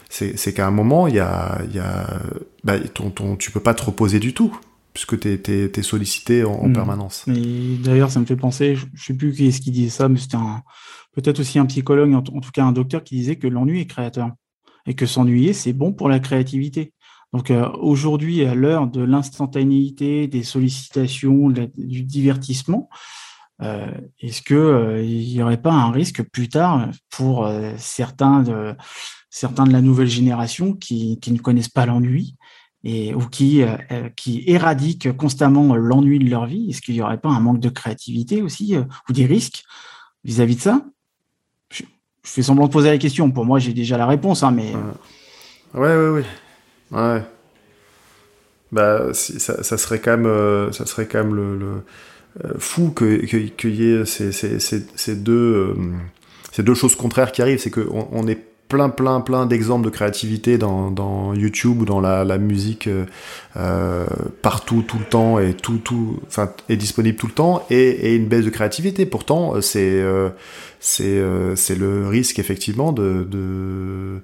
c'est qu'à un moment, il y a, y a bah, ton, ton, tu peux pas te reposer du tout, puisque tu es, es, sollicité en, en mmh. permanence. D'ailleurs, ça me fait penser, je, je sais plus qui est-ce qui disait ça, mais c'était peut-être aussi un psychologue, en, en, tout cas un docteur, qui disait que l'ennui est créateur et que s'ennuyer, c'est bon pour la créativité. Donc euh, aujourd'hui, à l'heure de l'instantanéité, des sollicitations, du divertissement, Est-ce que euh, il n'y aurait pas un risque plus tard pour euh, certains de certains de la nouvelle génération qui, ne connaissent pas l'ennui et ou qui euh, qui éradiquent constamment l'ennui de leur vie? Est-ce qu'il n'y aurait pas un manque de créativité aussi ou des risques vis-à-vis -vis de ça? Je, fais semblant de poser la question. Pour moi, j'ai déjà la réponse, hein, mais ouais, ouais, ouais. Bah, ça, ça, serait quand même, ça serait quand même le, euh, fou qu'il que, y ait ces, ces, ces, deux, euh, ces deux choses contraires qui arrivent. C'est qu'on on est plein, plein, plein d'exemples de créativité dans, dans, YouTube ou dans la, la musique euh, euh, partout, tout le temps et tout, tout, enfin, est disponible tout le temps et, et une baisse de créativité. Pourtant, c'est, euh, c'est, euh, le risque effectivement de, de,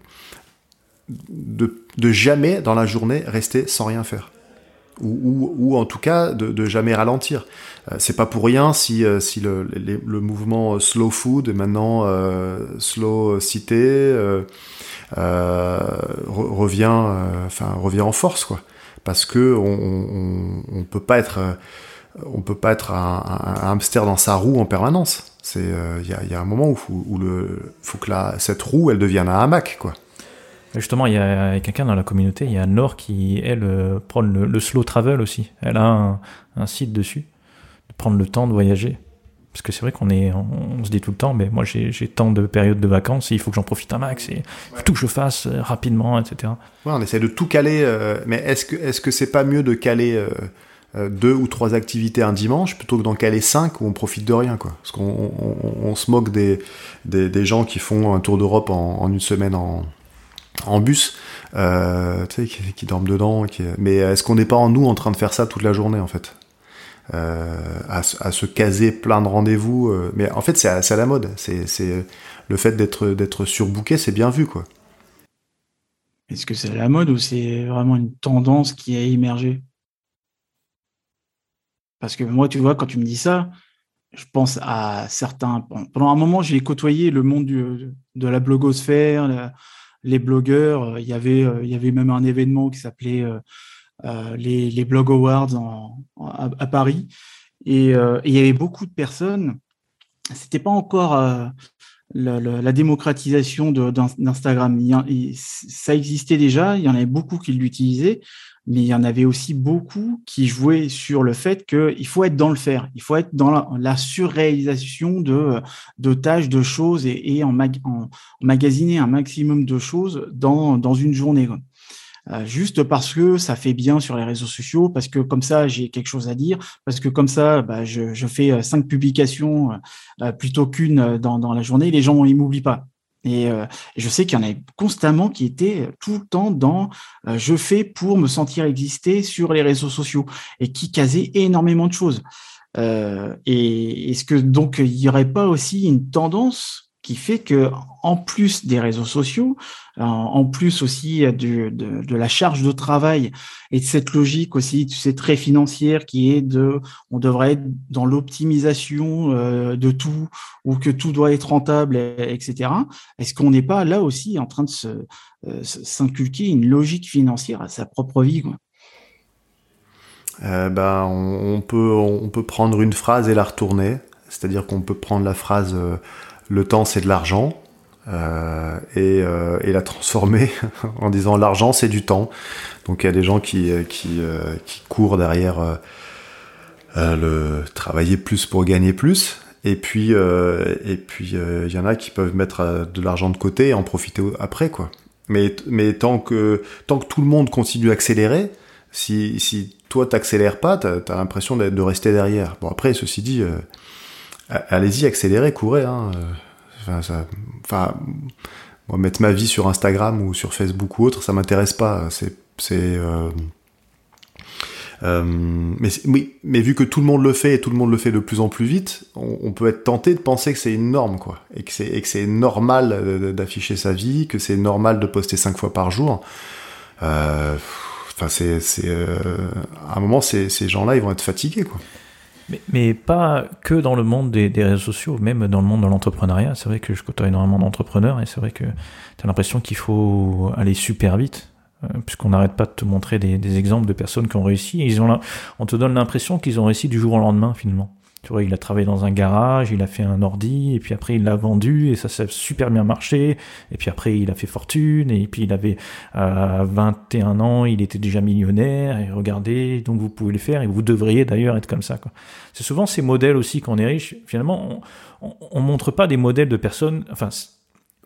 de, de, jamais dans la journée rester sans rien faire. Ou, en tout cas de, jamais ralentir. Euh, c'est pas pour rien si, euh, le, mouvement slow food est maintenant euh, slow cité euh, revient, enfin revient en force quoi, parce que on, peut pas être on peut pas être un, hamster dans sa roue en permanence. C'est il y, a, un moment où, où faut que cette roue elle devienne un hamac quoi. Justement, il y a quelqu'un dans la communauté, il y a Nord qui, elle, prend le, le, slow travel aussi. Elle a un, un site dessus prendre le temps de voyager. Parce que c'est vrai qu'on est, on, se dit tout le temps, mais moi j'ai tant de périodes de vacances, il faut que j'en profite un max, et il faut tout que je fasse euh, rapidement, etc. Ouais, on essaie de tout caler, euh, mais est-ce que est-ce que c'est pas mieux de caler euh, deux ou trois activités un dimanche plutôt que d'en caler cinq où on profite de rien, quoi? Parce qu'on on, on, se moque des, des, des, gens qui font un tour d'Europe en, en, une semaine en, en bus, euh, tu sais, qui, dorment dedans, mais est-ce qu'on n'est pas en nous en train de faire ça toute la journée en fait? Euh, à, se caser plein de rendez-vous. Euh, mais en fait, c'est à, la mode. C'est, le fait d'être d'être surbooké, c'est bien vu, quoi. Est-ce que c'est à la mode ou c'est vraiment une tendance qui a émergé? Parce que moi, tu vois, quand tu me dis ça, je pense à certains. Pendant un moment, j'ai côtoyé le monde de la blogosphère, les blogueurs. Il y avait, il y avait même un événement qui s'appelait euh, les, les, Blog Awards à, Paris. Et, euh, il y avait beaucoup de personnes. C'était pas encore euh, la, la, la, démocratisation d'Instagram. Ça existait déjà. Il y en avait beaucoup qui l'utilisaient, mais il y en avait aussi beaucoup qui jouaient sur le fait qu'il faut être dans le faire, il faut être dans la, surréalisation de, de tâches, de choses et, en, mag, en, magasiner un maximum de choses dans, dans une journée. Euh, juste parce que ça fait bien sur les réseaux sociaux, parce que comme ça j'ai quelque chose à dire, parce que comme ça bah, je, je, fais euh, cinq publications euh, plutôt qu'une dans, dans, la journée, les gens ils m'oublient pas. Et euh, je sais qu'il y en a constamment qui étaient tout le temps dans euh, je fais pour me sentir exister sur les réseaux sociaux et qui casaient énormément de choses. Euh, et est-ce que donc il n'y aurait pas aussi une tendance qui fait que en plus des réseaux sociaux, en plus aussi de, de, la charge de travail et de cette logique aussi, tu sais, très financière qui est de, on devrait être dans l'optimisation euh, de tout ou que tout doit être rentable, etc. Est-ce qu'on n'est pas là aussi en train de euh, s'inculquer une logique financière à sa propre vie euh, ben, on, peut on peut prendre une phrase et la retourner, c'est-à-dire qu'on peut prendre la phrase euh, le temps c'est de l'argent euh, et, euh, et, la transformer en disant l'argent c'est du temps. Donc il y a des gens qui, qui, euh, qui courent derrière euh, euh, le travailler plus pour gagner plus. Et puis et puis il y en a qui peuvent mettre de l'argent de côté et en profiter après quoi. Mais mais tant que tant que tout le monde continue à accélérer, si si toi t'accélères pas, t'as as, l'impression de rester derrière. Bon après ceci dit allez-y, accélérez, courez. Hein. Enfin, ça, enfin, mettre ma vie sur Instagram ou sur Facebook ou autre, ça m'intéresse pas. C'est, c'est, euh, euh, mais oui, mais vu que tout le monde le fait et tout le monde le fait de plus en plus vite, on, peut être tenté de penser que c'est une norme, quoi, et que c'est, normal d'afficher sa vie, que c'est normal de poster cinq fois par jour. Euh, enfin, c'est, euh, à un moment, ces, ces gens-là, ils vont être fatigués, quoi. Mais, mais, pas que dans le monde des, réseaux sociaux, même dans le monde de l'entrepreneuriat. C'est vrai que je côtoie énormément d'entrepreneurs et c'est vrai que tu as l'impression qu'il faut aller super vite, euh, puisqu'on n'arrête pas de te montrer des, des, exemples de personnes qui ont réussi. Et ils ont, on te donne l'impression qu'ils ont réussi du jour au lendemain finalement. Tu vois, il a travaillé dans un garage, il a fait un ordi, et puis après il l'a vendu, et ça s'est super bien marché, et puis après il a fait fortune, et puis il avait euh, 21 ans, il était déjà millionnaire, et regardez, donc vous pouvez le faire, et vous devriez d'ailleurs être comme ça. C'est souvent ces modèles aussi qu'on est riche, finalement, on, on, on, montre pas des modèles de personnes, enfin,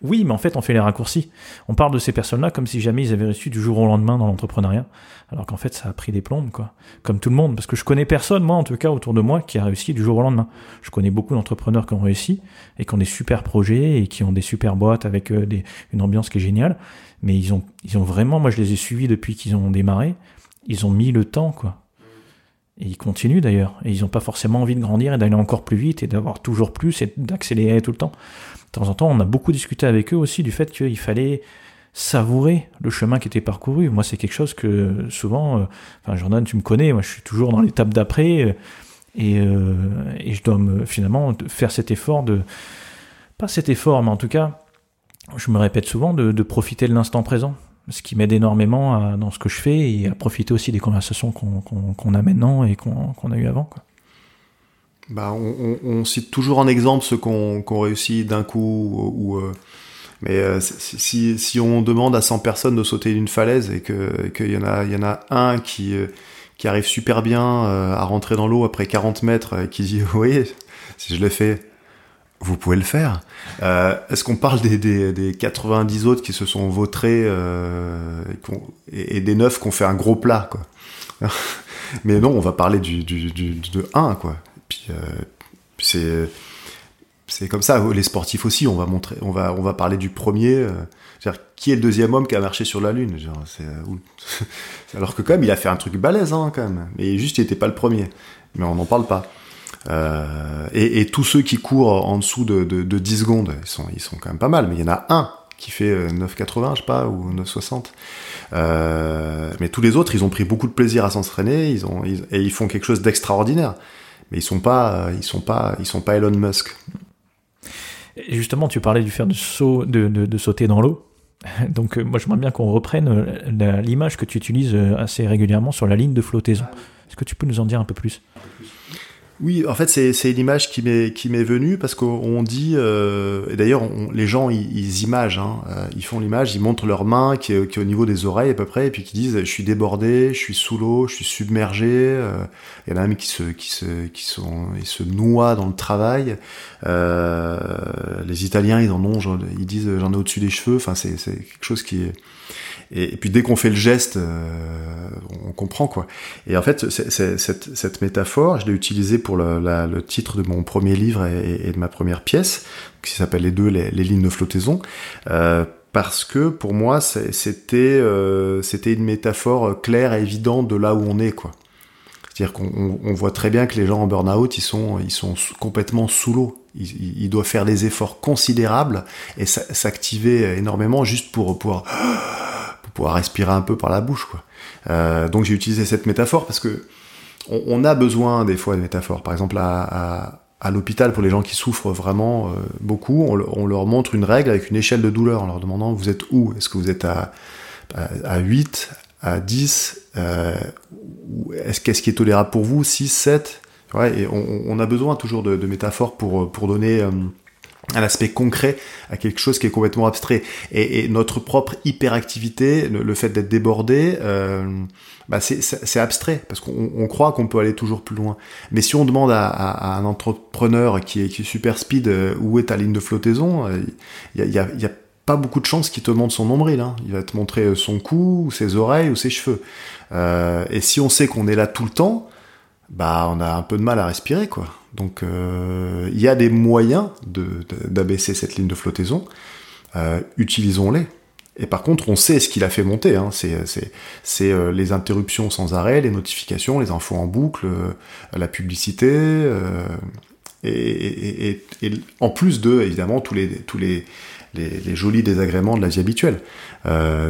Oui, mais en fait, on fait les raccourcis. On parle de ces personnes-là comme si jamais ils avaient réussi du jour au lendemain dans l'entrepreneuriat, alors qu'en fait, ça a pris des plombes, quoi. Comme tout le monde, parce que je connais personne, moi, en tout cas, autour de moi, qui a réussi du jour au lendemain. Je connais beaucoup d'entrepreneurs qui ont réussi et qui ont des super projets et qui ont des super boîtes avec euh, des, une ambiance qui est géniale, mais ils ont, ils ont vraiment, moi, je les ai suivis depuis qu'ils ont démarré. Ils ont mis le temps, quoi. Et ils continuent d'ailleurs. Et ils n'ont pas forcément envie de grandir et d'aller encore plus vite et d'avoir toujours plus et d'accélérer tout le temps. De temps en temps, on a beaucoup discuté avec eux aussi du fait qu'il fallait savourer le chemin qui était parcouru. Moi, c'est quelque chose que souvent, euh, enfin, Jordan, tu me connais, moi, je suis toujours dans l'étape d'après euh, et, euh, et, je dois me, finalement faire cet effort de, pas cet effort, mais en tout cas, je me répète souvent de, de profiter de l'instant présent ce qui m'aide énormément à, dans ce que je fais et à profiter aussi des conversations qu'on a maintenant et qu'on a eu avant. Quoi. Bah, on, cite toujours en exemple ceux qu'on qu réussit d'un coup ou, euh, mais euh, si, on demande à 100 personnes de sauter d'une falaise et qu'il y, en a, un qui, euh, arrive super bien à rentrer dans l'eau après 40 mètres et qui dit oui si je le fais vous pouvez le faire. Est-ce qu'on parle des, des, des, 90 autres qui se sont vautrés et, des 9 qui ont fait un gros plat quoi? Mais non, on va parler de 1 quoi. Puis euh, c'est c'est comme ça. Les sportifs aussi, on va montrer, on va on va parler du premier. Euh, qui est le deuxième homme qui a marché sur la lune genre, euh, Alors que quand même, il a fait un truc balèze hein, quand même. Mais juste, il était pas le premier. Mais on n'en parle pas. Euh, et, et, tous ceux qui courent en dessous de, de, de, 10 secondes, ils sont, ils sont quand même pas mal, mais il y en a un qui fait 9,80, euh, je sais pas, ou 9,60. Euh, mais tous les autres, ils ont pris beaucoup de plaisir à s'entraîner, ils ont, et ils font quelque chose d'extraordinaire. Mais ils sont pas, ils sont pas, ils sont pas Elon Musk. Et justement, tu parlais du faire de, saut, de, de, de sauter dans l'eau. Donc, euh, moi, j'aimerais bien qu'on reprenne l'image que tu utilises assez régulièrement sur la ligne de flottaison. Est-ce que tu peux nous en dire un peu plus oui, en fait, c'est une image qui m'est qui m'est venue parce qu'on dit euh, et d'ailleurs les gens ils, ils imagent, hein, euh, ils font l'image, ils montrent leur main qui est, qui est, au niveau des oreilles à peu près et puis qui disent je suis débordé, je suis sous l'eau, je suis submergé. Euh, il y en a même qui se qui se qui sont ils se noient dans le travail. Euh, les Italiens ils en ont, ils disent j'en ai au-dessus des cheveux. Enfin c'est quelque chose qui est et, puis dès qu'on fait le geste, euh, on comprend quoi. Et en fait, cette, métaphore, je l'ai utilisée pour le, titre de mon premier livre et, de ma première pièce, qui s'appelle les deux les, lignes de flottaison. Euh, parce que pour moi, c'était euh, c'était une métaphore claire et évidente de là où on est quoi. C'est-à-dire qu'on on voit très bien que les gens en burn-out, ils sont, ils sont complètement sous l'eau. Ils, ils, doivent faire des efforts considérables et s'activer énormément juste pour pouvoir pouvoir respirer un peu par la bouche. Quoi. Euh, donc j'ai utilisé cette métaphore parce que on, a besoin des fois de métaphores. Par exemple, à, l'hôpital, pour les gens qui souffrent vraiment euh, beaucoup, on, leur montre une règle avec une échelle de douleur en leur demandant vous êtes où? Est-ce que vous êtes à, à, 8, à 10 euh, Est-ce qu'est-ce qui est tolérable pour vous? 6, 7 ouais, et on, on, a besoin toujours de, de métaphores pour, pour donner euh, un aspect concret à quelque chose qui est complètement abstrait. Et, notre propre hyperactivité, le, fait d'être débordé, euh, bah c'est abstrait, parce qu'on croit qu'on peut aller toujours plus loin. Mais si on demande à, à, à un entrepreneur qui est, super speed euh, où est ta ligne de flottaison, il euh, y, a, pas beaucoup de chances qu'il te montre son nombril. Hein. Il va te montrer euh, son cou, ou ses oreilles, ou ses cheveux. Euh, et si on sait qu'on est là tout le temps, bah on a un peu de mal à respirer, quoi. Donc euh, il y a des moyens d'abaisser de, cette ligne de flottaison. Euh, Utilisons-les. Et par contre, on sait ce qu'il a fait monter. Hein. C'est euh, les interruptions sans arrêt, les notifications, les infos en boucle, euh, la publicité, euh, et, et, et, et, en plus de, évidemment, tous les, tous les, les, les jolis désagréments de la vie habituelle.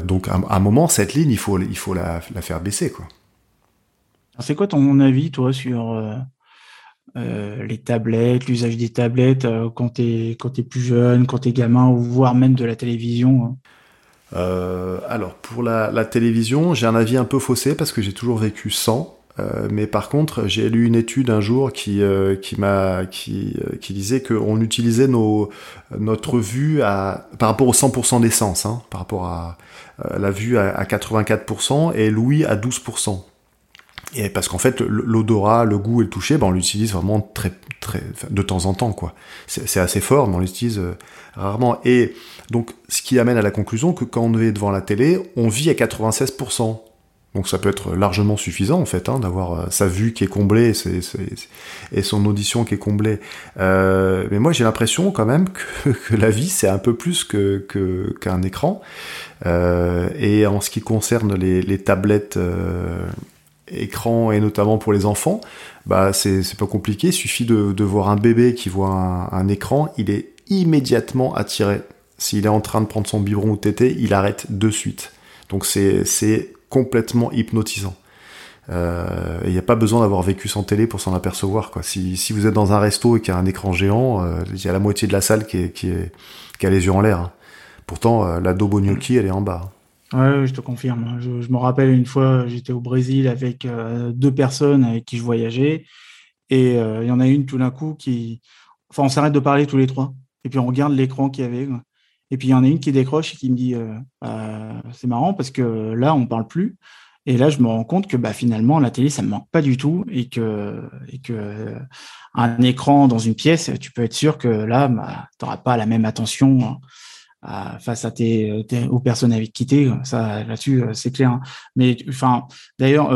Donc, à, à, un moment, cette ligne, il faut, il faut la, la faire baisser. quoi. C'est quoi ton avis, toi, sur euh, les tablettes, l'usage des tablettes euh, quand tu es, plus jeune, quand tu es gamin, ou voire même de la télévision hein? euh, Alors, pour la, télévision, j'ai un avis un peu faussé parce que j'ai toujours vécu sans. Euh, mais par contre, j'ai lu une étude un jour qui euh, qui qui disait qu'on utilisait notre vue à par rapport au 100% d'essence, hein, par rapport à la vue à 84% et l'ouïe à 12%. Et parce qu'en fait, l'odorat, le goût et le toucher, ben, on l'utilise vraiment très, très, de temps en temps, quoi. C'est assez fort, mais on l'utilise euh, rarement. Et donc, ce qui amène à la conclusion que quand on est devant la télé, on vit à 96%. Donc ça peut être largement suffisant en fait hein, d'avoir euh, sa vue qui est comblée et son audition qui est comblée. Euh, mais moi j'ai l'impression quand même que, la vie c'est un peu plus que qu'un écran. Et en ce qui concerne les tablettes écran et notamment pour les enfants, bah c'est pas compliqué. Il suffit de, voir un bébé qui voit un, écran, il est immédiatement attiré. S'il est en train de prendre son biberon ou tété, il arrête de suite. Donc c'est complètement hypnotisant. Euh, il n'y a pas besoin d'avoir vécu sans télé pour s'en apercevoir. Quoi. Si, si, vous êtes dans un resto et qu'il y a un écran géant, euh, il y a la moitié de la salle qui, est, qui, a les yeux en l'air. Hein. Pourtant, euh, la Dobo Gnocchi, elle est en bas. Ouais, je te confirme. Je, me rappelle une fois, j'étais au Brésil avec euh, deux personnes avec qui je voyageais. Et il y en a une tout d'un coup qui... Enfin, on s'arrête de parler tous les trois. Et puis on regarde l'écran qu'il y avait. Et puis il y en a une qui décroche et qui me dit euh, bah, c'est marrant parce que là on parle plus. Et là je me rends compte que bah, finalement la télé ça me manque pas du tout et que et que un écran dans une pièce tu peux être sûr que là bah, tu n'auras pas la même attention euh, face à tes, aux personnes avec qui tu Ça là-dessus euh, c'est clair. Hein. Mais enfin d'ailleurs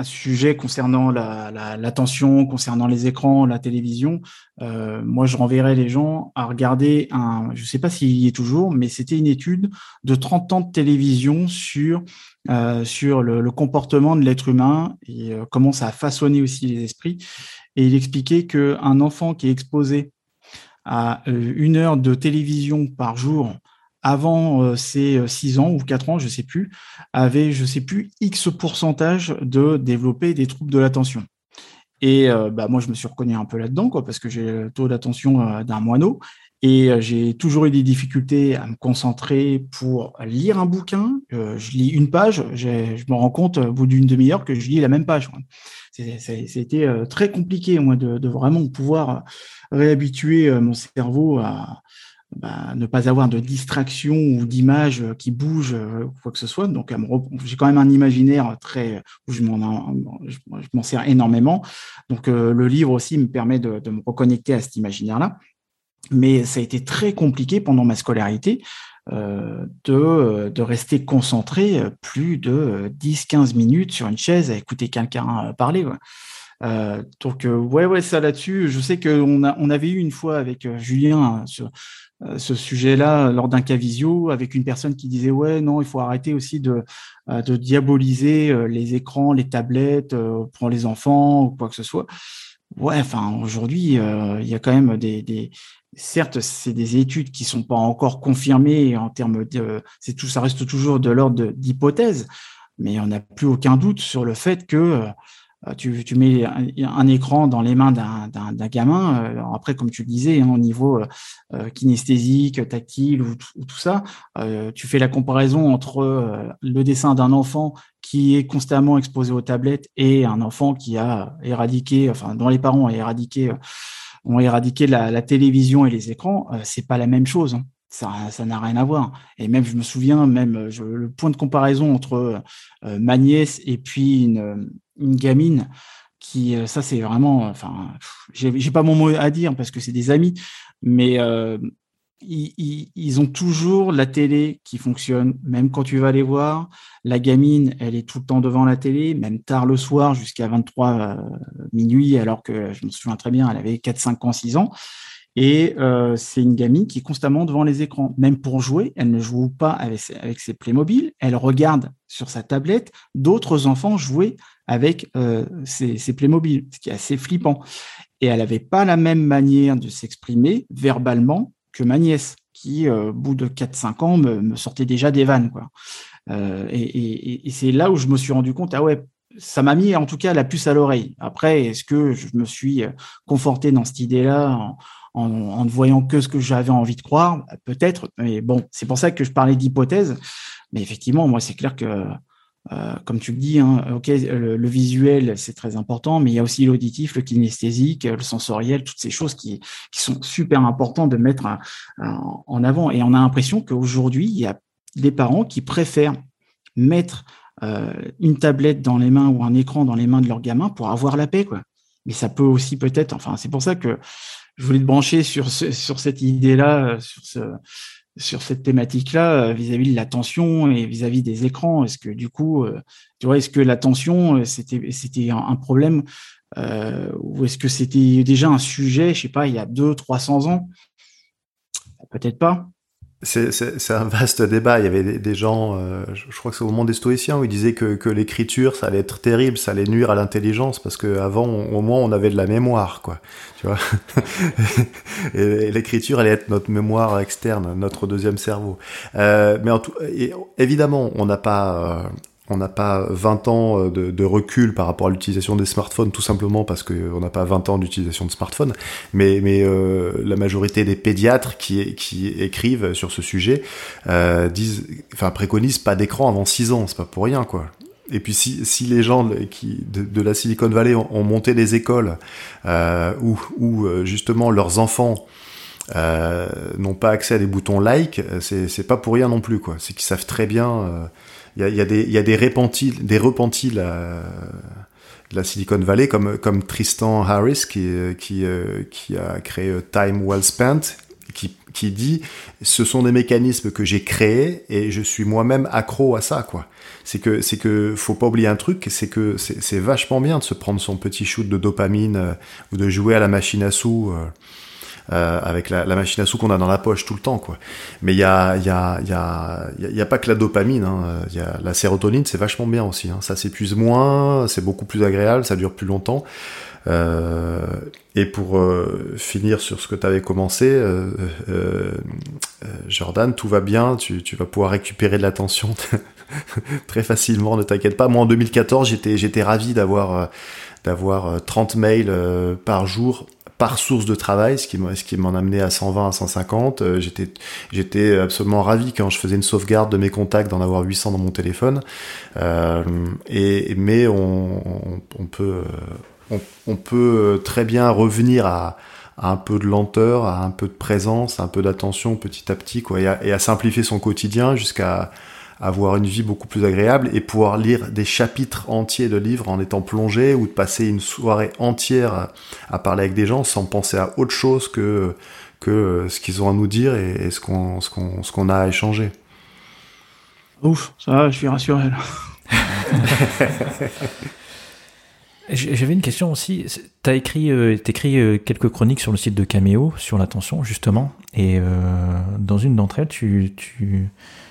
un sujet concernant l'attention, la, concernant les écrans, la télévision, euh, moi je renverrais les gens à regarder un, je ne sais pas s'il y est toujours, mais c'était une étude de 30 ans de télévision sur euh, sur le, comportement de l'être humain et euh, comment ça a façonné aussi les esprits. Et il expliquait qu'un enfant qui est exposé à une heure de télévision par jour avant euh, ses 6 euh, ans ou 4 ans, je sais plus, avait, je sais plus, X pourcentage de développer des troubles de l'attention. Et euh, bah, moi, je me suis reconnu un peu là-dedans, quoi, parce que j'ai le taux d'attention d'un moineau. Et j'ai toujours eu des difficultés à me concentrer pour lire un bouquin. je lis une page, je me rends compte au bout d'une demi-heure que je lis la même page. C'était très compliqué, moi, de, de, vraiment pouvoir réhabituer mon cerveau à, bah, ne pas avoir de distraction ou d'image qui bouge euh, quoi que ce soit. Donc, j'ai quand même un imaginaire très où je m'en sers énormément. Donc, euh, le livre aussi me permet de, de me reconnecter à cet imaginaire-là. Mais ça a été très compliqué pendant ma scolarité euh, de, de rester concentré plus de 10-15 minutes sur une chaise à écouter quelqu'un parler. Euh, donc euh, ouais ouais ça là-dessus je sais qu'on a on avait eu une fois avec euh, Julien euh, ce sujet-là lors d'un cas visio avec une personne qui disait ouais non il faut arrêter aussi de, euh, de diaboliser euh, les écrans, les tablettes pour les enfants ou quoi que ce soit. Ouais, enfin aujourd'hui il y a quand même des, des certes c'est des études qui sont pas encore confirmées en termes de c'est tout ça reste toujours de l'ordre d'hypothèse, mais on n'a plus aucun doute sur le fait que euh, tu, tu, mets un, écran dans les mains d'un gamin. Euh, après, comme tu le disais, hein, au niveau euh, kinesthésique, tactile ou, tout ça, tu fais la comparaison entre le dessin d'un enfant qui est constamment exposé aux tablettes et un enfant qui a éradiqué, enfin, dont les parents ont éradiqué, ont éradiqué la, télévision et les écrans. c'est pas la même chose. Hein. Ça, n'a rien à voir. Et même, je me souviens, même le point de comparaison entre ma nièce et puis une, une gamine qui, euh, ça c'est vraiment, enfin, j'ai pas mon mot à dire parce que c'est des amis, mais euh, ils, ont toujours la télé qui fonctionne, même quand tu vas les voir. La gamine, elle est tout le temps devant la télé, même tard le soir jusqu'à 23 euh, minuit, alors que je me souviens très bien, elle avait 4, 5 ans, 6 ans. Et euh, c'est une gamine qui est constamment devant les écrans. Même pour jouer, elle ne joue pas avec ses, avec ses. Elle regarde sur sa tablette d'autres enfants jouer avec euh, ses, ses Playmobil, ce qui est assez flippant. Et elle n'avait pas la même manière de s'exprimer verbalement que ma nièce, qui, euh, au bout de 4-5 ans, me, sortait déjà des vannes. Quoi. Euh, et c'est là où je me suis rendu compte, ah ouais, ça m'a mis en tout cas la puce à l'oreille. Après, est-ce que je me suis euh, conforté dans cette idée-là en, en, ne voyant que ce que j'avais envie de croire, peut-être. Mais bon, c'est pour ça que je parlais d'hypothèse. Mais effectivement, moi, c'est clair que, euh, comme tu le dis, hein, le, visuel, c'est très important, mais il y a aussi l'auditif, le kinesthésique, le sensoriel, toutes ces choses qui, sont super importantes de mettre en avant. Et on a l'impression qu'aujourd'hui, il y a des parents qui préfèrent mettre une tablette dans les mains ou un écran dans les mains de leur gamin pour avoir la paix, quoi. Mais ça peut aussi peut-être, enfin, c'est pour ça que je voulais te brancher sur, sur cette idée-là, sur, ce, sur cette thématique-là, vis-à-vis de l'attention et vis-à-vis des écrans? Est-ce que du coup, tu vois, est-ce que l'attention, c'était, c'était un, problème ou est-ce que c'était déjà un sujet, je sais pas, il y a deux, trois cents ans? Peut-être pas. C'est un vaste débat. Il y avait des, gens, euh, je, crois que c'est au moment des stoïciens, où ils disaient que, que l'écriture, ça allait être terrible, ça allait nuire à l'intelligence, parce qu'avant, au moins, on avait de la mémoire, quoi. Tu vois Et, l'écriture allait être notre mémoire externe, notre deuxième cerveau. Euh, mais en tout, évidemment, on n'a pas, euh, on n'a pas 20 ans euh, de, recul par rapport à l'utilisation des smartphones, tout simplement parce qu'on n'a pas 20 ans d'utilisation de smartphones, mais, euh, la majorité des pédiatres qui, écrivent sur ce sujet euh, disent, enfin préconisent pas d'écran avant 6 ans, c'est pas pour rien quoi. Et puis si, les gens de, la Silicon Valley ont, monté des écoles où, où justement leurs enfants n'ont pas accès à des boutons like, c'est pas pour rien non plus quoi. C'est qu'ils savent très bien il y a, y, a des, y a des repentis, des repentis la, la Silicon Valley, comme, comme Tristan Harris, qui, qui, euh, qui a créé euh, Time Well Spent, qui, qui dit ce sont des mécanismes que j'ai créés et je suis moi-même accro à ça, quoi. C'est que, c'est que, faut pas oublier un truc, c'est que c'est vachement bien de se prendre son petit shoot de dopamine euh, ou de jouer à la machine à sous. Euh, avec la, la, machine à sous qu'on a dans la poche tout le temps, quoi. Mais il y a, y, a, y, a, y a pas que la dopamine, hein. y a, la sérotonine, c'est vachement bien aussi. Hein. Ça s'épuise moins, c'est beaucoup plus agréable, ça dure plus longtemps. Euh, et pour euh, finir sur ce que tu avais commencé, euh, euh, Jordan, tout va bien, tu, tu vas pouvoir récupérer de l'attention très facilement, ne t'inquiète pas. Moi en 2014, j'étais j'étais ravi d'avoir d'avoir 30 mails par jour par source de travail, ce qui ce qui m'en amenait à 120 à 150. Euh, j'étais j'étais absolument ravi quand je faisais une sauvegarde de mes contacts d'en avoir 800 dans mon téléphone. Euh, et mais on, peut on, peut très bien revenir à, à, un peu de lenteur, à un peu de présence, un peu d'attention petit à petit, quoi, à, et à simplifier son quotidien jusqu'à avoir une vie beaucoup plus agréable et pouvoir lire des chapitres entiers de livres en étant plongé ou de passer une soirée entière à, parler avec des gens sans penser à autre chose que, que ce qu'ils ont à nous dire et, ce qu'on ce qu'on ce qu'on a à échanger. Ouf, ça va, je suis rassuré là. J'avais une question aussi. Tu as écrit, euh, écrit euh, quelques chroniques sur le site de Cameo sur l'attention, justement. Et euh, dans une d'entre elles, tu, tu,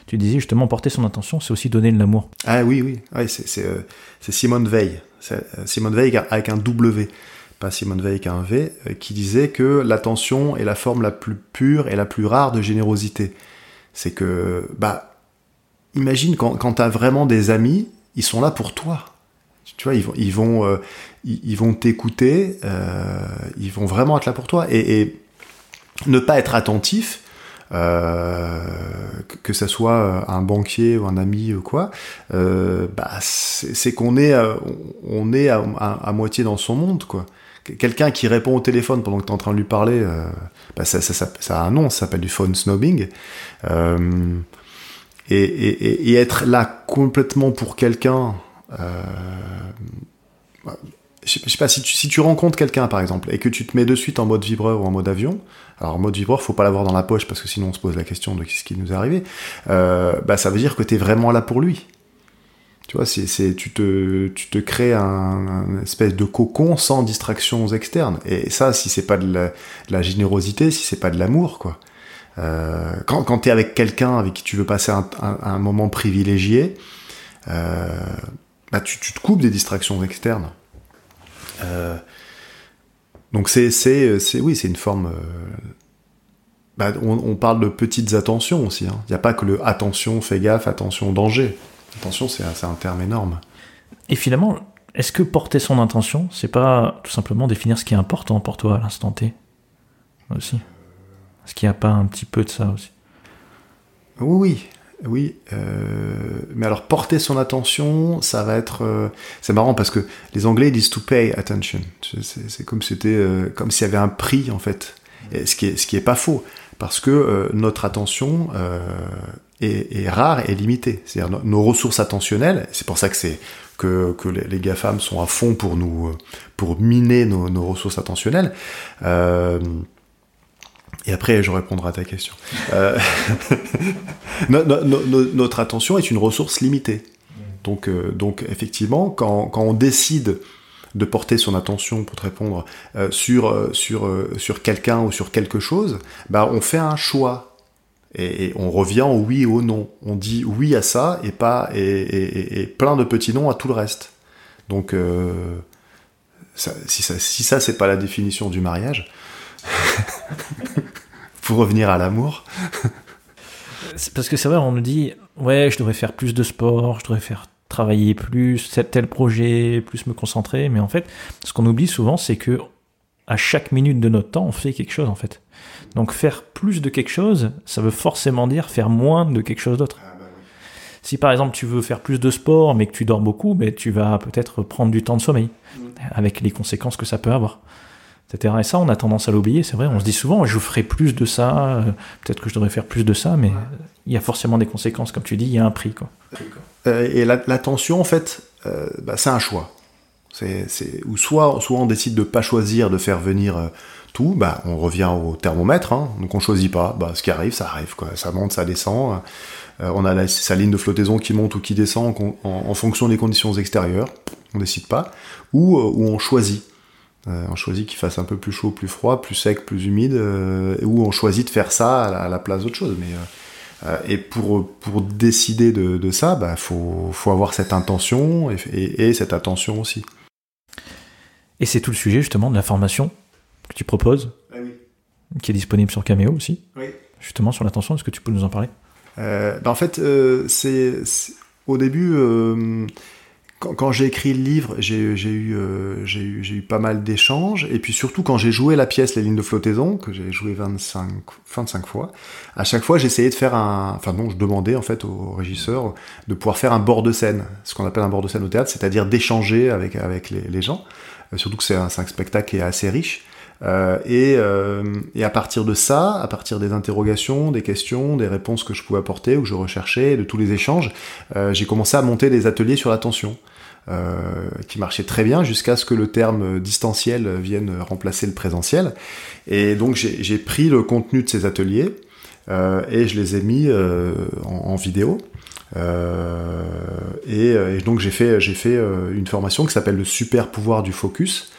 tu disais justement porter son attention, c'est aussi donner de l'amour. Ah oui, oui, c'est euh, Simone Veil, euh, Simone Veil avec un W, pas Simone Veil avec un V, euh, qui disait que l'attention est la forme la plus pure et la plus rare de générosité. C'est que, bah, imagine quand, quand tu as vraiment des amis, ils sont là pour toi. Tu vois, ils vont, ils vont, ils, vont t'écouter, ils vont vraiment être là pour toi. Et, et ne pas être attentif, que ça soit euh, un banquier ou un ami ou quoi, euh, bah, c'est qu'on est, on est à, moitié dans son monde, quoi. Quelqu'un qui répond au téléphone pendant que tu es en train de lui parler, bah, ça, ça, ça, a un nom, ça s'appelle du phone snobbing. Et, être là complètement pour quelqu'un, je sais pas, si tu, si tu rencontres quelqu'un par exemple et que tu te mets de suite en mode vibreur ou en mode avion, alors mode vibreur, faut pas l'avoir dans la poche parce que sinon on se pose la question de ce qui nous est arrivé, euh, bah ça veut dire que tu es vraiment là pour lui. Tu vois, c'est, tu, te, tu te crées un, espèce de cocon sans distractions externes. Et ça, si c'est pas de la, générosité, si c'est pas de l'amour, quoi. Euh, quand tu es avec quelqu'un avec qui tu veux passer un, moment privilégié, euh, bah tu, te coupes des distractions externes. Donc c'est c'est c'est oui c'est une forme. Euh, bah, on, parle de petites attentions aussi. Hein. Il n'y a pas que le attention, fais gaffe, attention, danger. Attention, c'est un terme énorme. Et finalement, est-ce que porter son intention, c'est pas tout simplement définir ce qui est important pour toi à l'instant T aussi? Est-ce qu'il n'y a pas un petit peu de ça aussi? Oui, oui, euh, mais alors porter son attention, ça va être, euh, c'est marrant parce que les Anglais disent to pay attention. C'est comme c'était, euh, comme s'il y avait un prix en fait, ce qui est, ce qui est pas faux, parce que notre attention, est, rare et limité. C'est-à-dire nos ressources attentionnelles, c'est pour ça que c'est que, que les, GAFAM sont à fond pour nous pour miner nos, nos ressources attentionnelles. Euh, et après, je répondrai à ta question. Euh, notre attention est une ressource limitée. Donc, euh, donc effectivement, quand, quand, on décide de porter son attention, pour te répondre, euh, sur, sur, sur quelqu'un ou sur quelque chose, bah, on fait un choix. Et, on revient au oui et au non. On dit oui à ça et pas et, et plein de petits noms à tout le reste. Donc, si ça, si ça c'est pas la définition du mariage, pour revenir à l'amour. Parce que c'est vrai, on nous dit, ouais, je devrais faire plus de sport, je devrais faire travailler plus, tel projet, plus me concentrer. Mais en fait, ce qu'on oublie souvent, c'est que à chaque minute de notre temps, on fait quelque chose en fait. Donc faire plus de quelque chose, ça veut forcément dire faire moins de quelque chose d'autre. Ah, bah si par exemple tu veux faire plus de sport mais que tu dors beaucoup, mais ben, tu vas peut-être prendre du temps de sommeil, mm. avec les conséquences que ça peut avoir. Et ça, on a tendance à l'oublier, c'est vrai. On se dit souvent, je ferai plus de ça, euh, peut-être que je devrais faire plus de ça, mais il y a forcément des conséquences, comme tu dis, il y a un prix. Quoi. Euh, et l'attention, en fait, euh, bah, c'est un choix. C'est, ou soit, soit on décide de pas choisir de faire venir tout, bah, on revient au thermomètre, hein, donc on choisit pas. Bah, ce qui arrive, ça arrive, quoi. Ça monte, ça descend. on a sa ligne de flottaison qui monte ou qui descend en, fonction des conditions extérieures. On décide pas. Ou, ou on choisit. Euh, on choisit qu'il fasse un peu plus chaud, plus froid, plus sec, plus humide, euh, ou on choisit de faire ça à la, place d'autre chose. Mais euh, et pour pour décider de, ça, bah faut faut avoir cette intention et, cette attention aussi. Et c'est tout le sujet justement de la formation que tu proposes, ah qui est disponible sur Cameo aussi. Justement sur l'attention, est-ce que tu peux nous en parler? Bah, En fait, c'est au début quand, j'ai écrit le livre, j'ai eu, euh, eu, eu, pas mal d'échanges, et puis surtout quand j'ai joué la pièce Les lignes de flottaison, que j'ai joué 25, 25 fois, à chaque fois j'essayais de faire un... Enfin non, je demandais en fait au régisseur de pouvoir faire un bord de scène, ce qu'on appelle un bord de scène au théâtre, c'est-à-dire d'échanger avec, avec les, les gens, euh, surtout que c'est un, un, spectacle qui est assez riche. Euh, et, euh, et, à partir de ça, à partir des interrogations, des questions, des réponses que je pouvais apporter ou que je recherchais, de tous les échanges, euh, j'ai commencé à monter des ateliers sur l'attention. Euh, qui marchaient très bien jusqu'à ce que le terme distanciel vienne remplacer le présentiel. Et donc j'ai pris le contenu de ces ateliers euh, et je les ai mis euh, en, vidéo. Et, donc j'ai fait, fait une formation qui s'appelle le super pouvoir du focus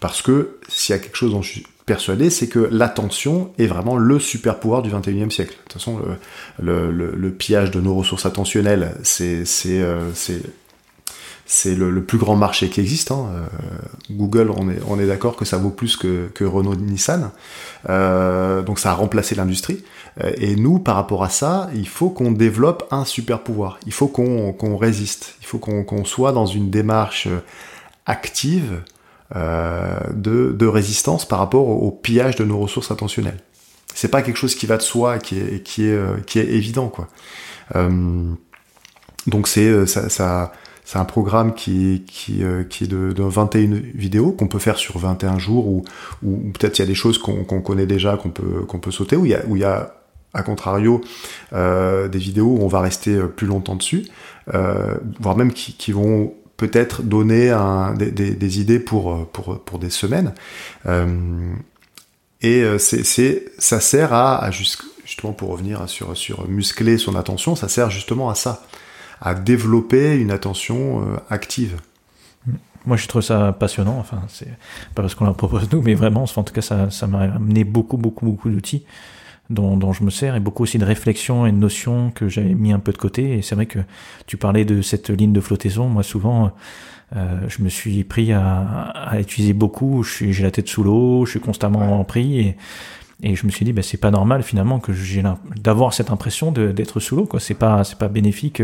parce que s'il y a quelque chose dont je suis persuadé, c'est que l'attention est vraiment le super pouvoir du 21e siècle. De toute façon, le, pillage de nos ressources attentionnelles, c'est c'est le, plus grand marché qui existe. Hein. Euh, Google, on est, on est d'accord que ça vaut plus que, que Renault-Nissan. Euh, donc ça a remplacé l'industrie. Euh, et nous, par rapport à ça, il faut qu'on développe un super pouvoir. Il faut qu'on résiste. Il faut qu'on soit dans une démarche active de, de, résistance par rapport au, pillage de nos ressources attentionnelles. C'est pas quelque chose qui va de soi, qui est, qui est, qui est évident, quoi. Donc c'est ça c'est un programme qui, qui, qui est de, de 21 vidéos qu'on peut faire sur 21 jours ou, ou peut-être il y a des choses qu'on connaît déjà qu'on peut, qu'on peut sauter, où il y a, où il y a à contrario euh, des vidéos où on va rester plus longtemps dessus, euh, voire même qui, qui vont peut-être donner des, idées pour, pour, pour des semaines. Euh, et euh, c'est, ça sert à, à justement pour revenir sur, sur muscler son attention, ça sert justement à ça, à développer une attention euh, active. Moi, je trouve ça passionnant. Enfin, c'est pas parce qu'on la propose nous, mais vraiment, en tout cas, ça, ça m'a amené beaucoup, beaucoup, beaucoup d'outils dont, dont, je me sers et beaucoup aussi de réflexions et de notions que j'avais mis un peu de côté. Et c'est vrai que tu parlais de cette ligne de flottaison. Moi, souvent, euh, je me suis pris à, à utiliser beaucoup. J'ai la tête sous l'eau, je suis constamment en pris et, et je me suis dit, bah, c'est pas normal finalement que j'ai d'avoir cette impression d'être sous l'eau. C'est pas c'est pas bénéfique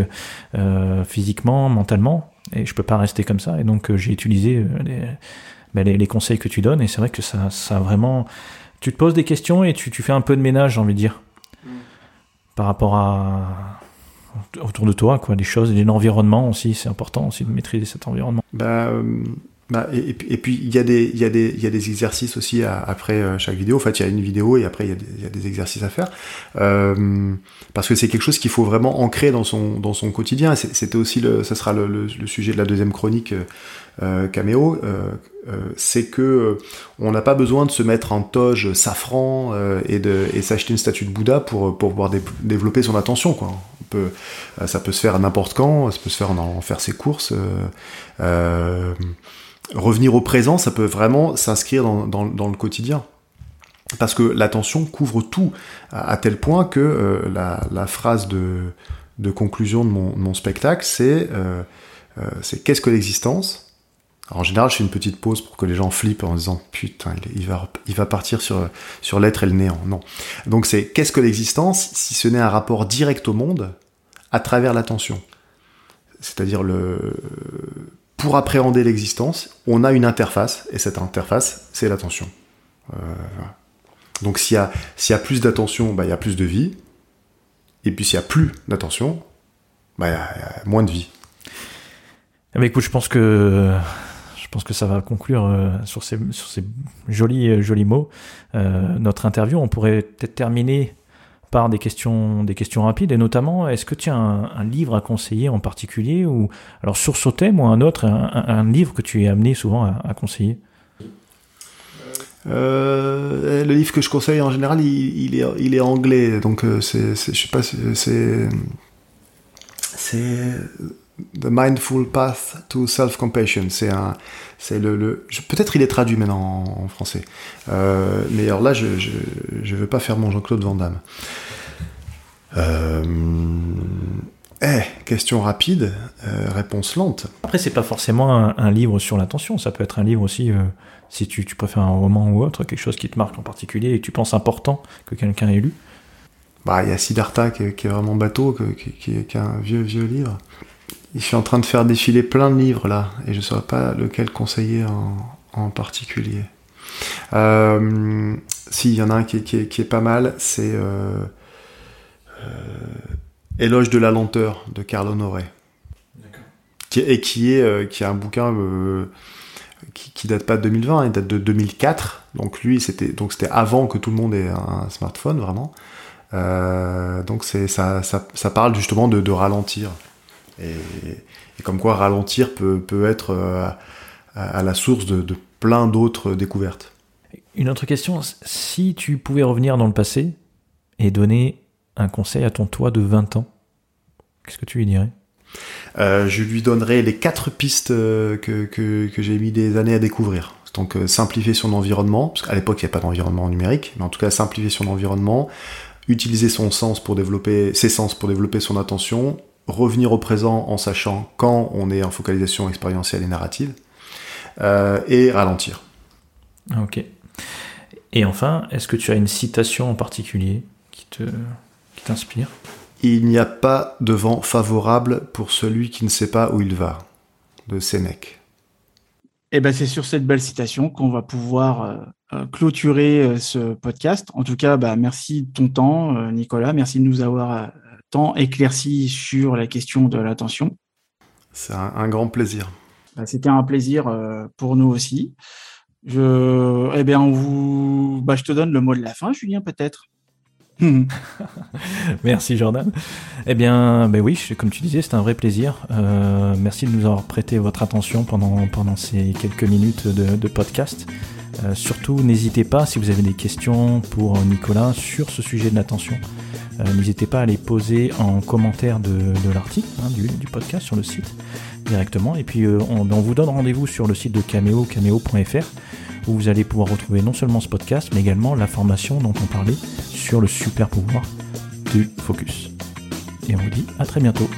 euh, physiquement, mentalement, et je peux pas rester comme ça. Et donc euh, j'ai utilisé euh, les, bah, les, les, conseils que tu donnes, et c'est vrai que ça ça a vraiment tu te poses des questions et tu, tu fais un peu de ménage, j'ai envie de dire, mm. par rapport à autour de toi, quoi, des choses, et l'environnement aussi, c'est important aussi de maîtriser cet environnement. Bah, Bah, et, puis il y, a des, exercices aussi après euh, chaque vidéo. En fait, il y a une vidéo et après il y, a des exercices à faire. Euh, parce que c'est quelque chose qu'il faut vraiment ancrer dans son, quotidien. C'était aussi le, ça sera le, sujet de la deuxième chronique euh, Caméo. Euh, euh, c'est que on n'a pas besoin de se mettre en toge safran et de et s'acheter une statue de Bouddha pour, pour pouvoir développer son attention. Ça peut se faire à n'importe quand, ça peut se faire en, en faire ses courses. Revenir au présent, ça peut vraiment s'inscrire dans, le quotidien. Parce que l'attention couvre tout, à, tel point que euh, la, phrase de, conclusion de mon, spectacle, euh, euh, c'est qu'est-ce que l'existence? En général, je fais une petite pause pour que les gens flippent en disant putain, il va, il va partir sur, sur l'être et le néant. Non. Donc c'est qu'est-ce que l'existence si ce n'est un rapport direct au monde à travers l'attention C'est-à-dire le pour appréhender l'existence, on a une interface, et cette interface, c'est l'attention. Euh, donc s'il y, y a plus d'attention, bah, il y a plus de vie, et puis s'il y a plus d'attention, bah, il y, a moins de vie. Eh ben, écoute, je pense que je pense que ça va conclure euh, sur, ces, sur ces jolis, euh, jolis mots notre interview. On pourrait peut-être terminer par des questions, des questions rapides, et notamment, est-ce que tu as un, livre à conseiller en particulier, ou alors sur ce thème ou un autre, un, livre que tu es amené souvent à, conseiller? Euh, le livre que je conseille en général, il, est, il est anglais, donc euh, c'est, je sais pas, c'est, c'est The Mindful Path to Self-Compassion. C'est un, c'est le, le peut-être il est traduit maintenant en, français. Euh, mais alors là, je, je, veux pas faire mon Jean-Claude Van Damme. Euh, eh, question rapide, euh, réponse lente. Après, c'est pas forcément un, livre sur l'attention. Ça peut être un livre aussi, si tu, tu, préfères un roman ou autre, quelque chose qui te marque en particulier et que tu penses important que quelqu'un ait lu. Bah, il y a Siddhartha qui, est vraiment bateau, qui, qui, est un vieux vieux livre. Je suis en train de faire défiler plein de livres là, et je ne saurais pas lequel conseiller en, particulier. Euh, si, il y en a un qui, est, pas mal, c'est euh, euh, Éloge de la lenteur de Carl Honoré. et qui est qui a un bouquin qui, qui, date pas de 2020, hein, il date de 2004. Donc lui, c'était donc c'était avant que tout le monde ait un smartphone vraiment. donc c'est ça, ça, parle justement de ralentir. Et, comme quoi ralentir peut, peut être euh, à, la source de, plein d'autres découvertes. Une autre question, si tu pouvais revenir dans le passé et donner un conseil à ton toi de 20 ans, qu'est-ce que tu lui dirais? Euh, Je lui donnerais les quatre pistes euh, que, que, que j'ai mis des années à découvrir. Donc simplifier son environnement, parce qu'à l'époque il n'y a pas d'environnement numérique, mais en tout cas simplifier son environnement, utiliser son sens pour développer ses sens pour développer son attention, revenir au présent en sachant quand on est en focalisation expérientielle et narrative, euh, et ralentir. Ok. Et enfin, est-ce que tu as une citation en particulier qui te qui t'inspire? Il n'y a pas de vent favorable pour celui qui ne sait pas où il va, de Sénèque. Et eh ben c'est sur cette belle citation qu'on va pouvoir euh, euh, clôturer ce podcast. En tout cas, bah, merci de ton temps, Nicolas. Merci de nous avoir éclairci sur la question de l'attention. C'est un, grand plaisir. Bah, c'était un plaisir euh, pour nous aussi. Je, eh bien, on vous, bah, je te donne le mot de la fin, Julien, peut-être. merci Jordan. Eh bien, ben oui, comme tu disais, c'est un vrai plaisir. Euh, merci de nous avoir prêté votre attention pendant, pendant ces quelques minutes de, podcast. Euh, surtout, n'hésitez pas, si vous avez des questions pour Nicolas sur ce sujet de l'attention, euh, euh, n'hésitez pas à les poser en commentaire de, l'article, hein, du, podcast sur le site directement. Et puis euh, on, on vous donne rendez-vous sur le site de Cameo, cameo.fr où vous allez pouvoir retrouver non seulement ce podcast, mais également la formation dont on parlait sur le super pouvoir du focus. Et on vous dit à très bientôt.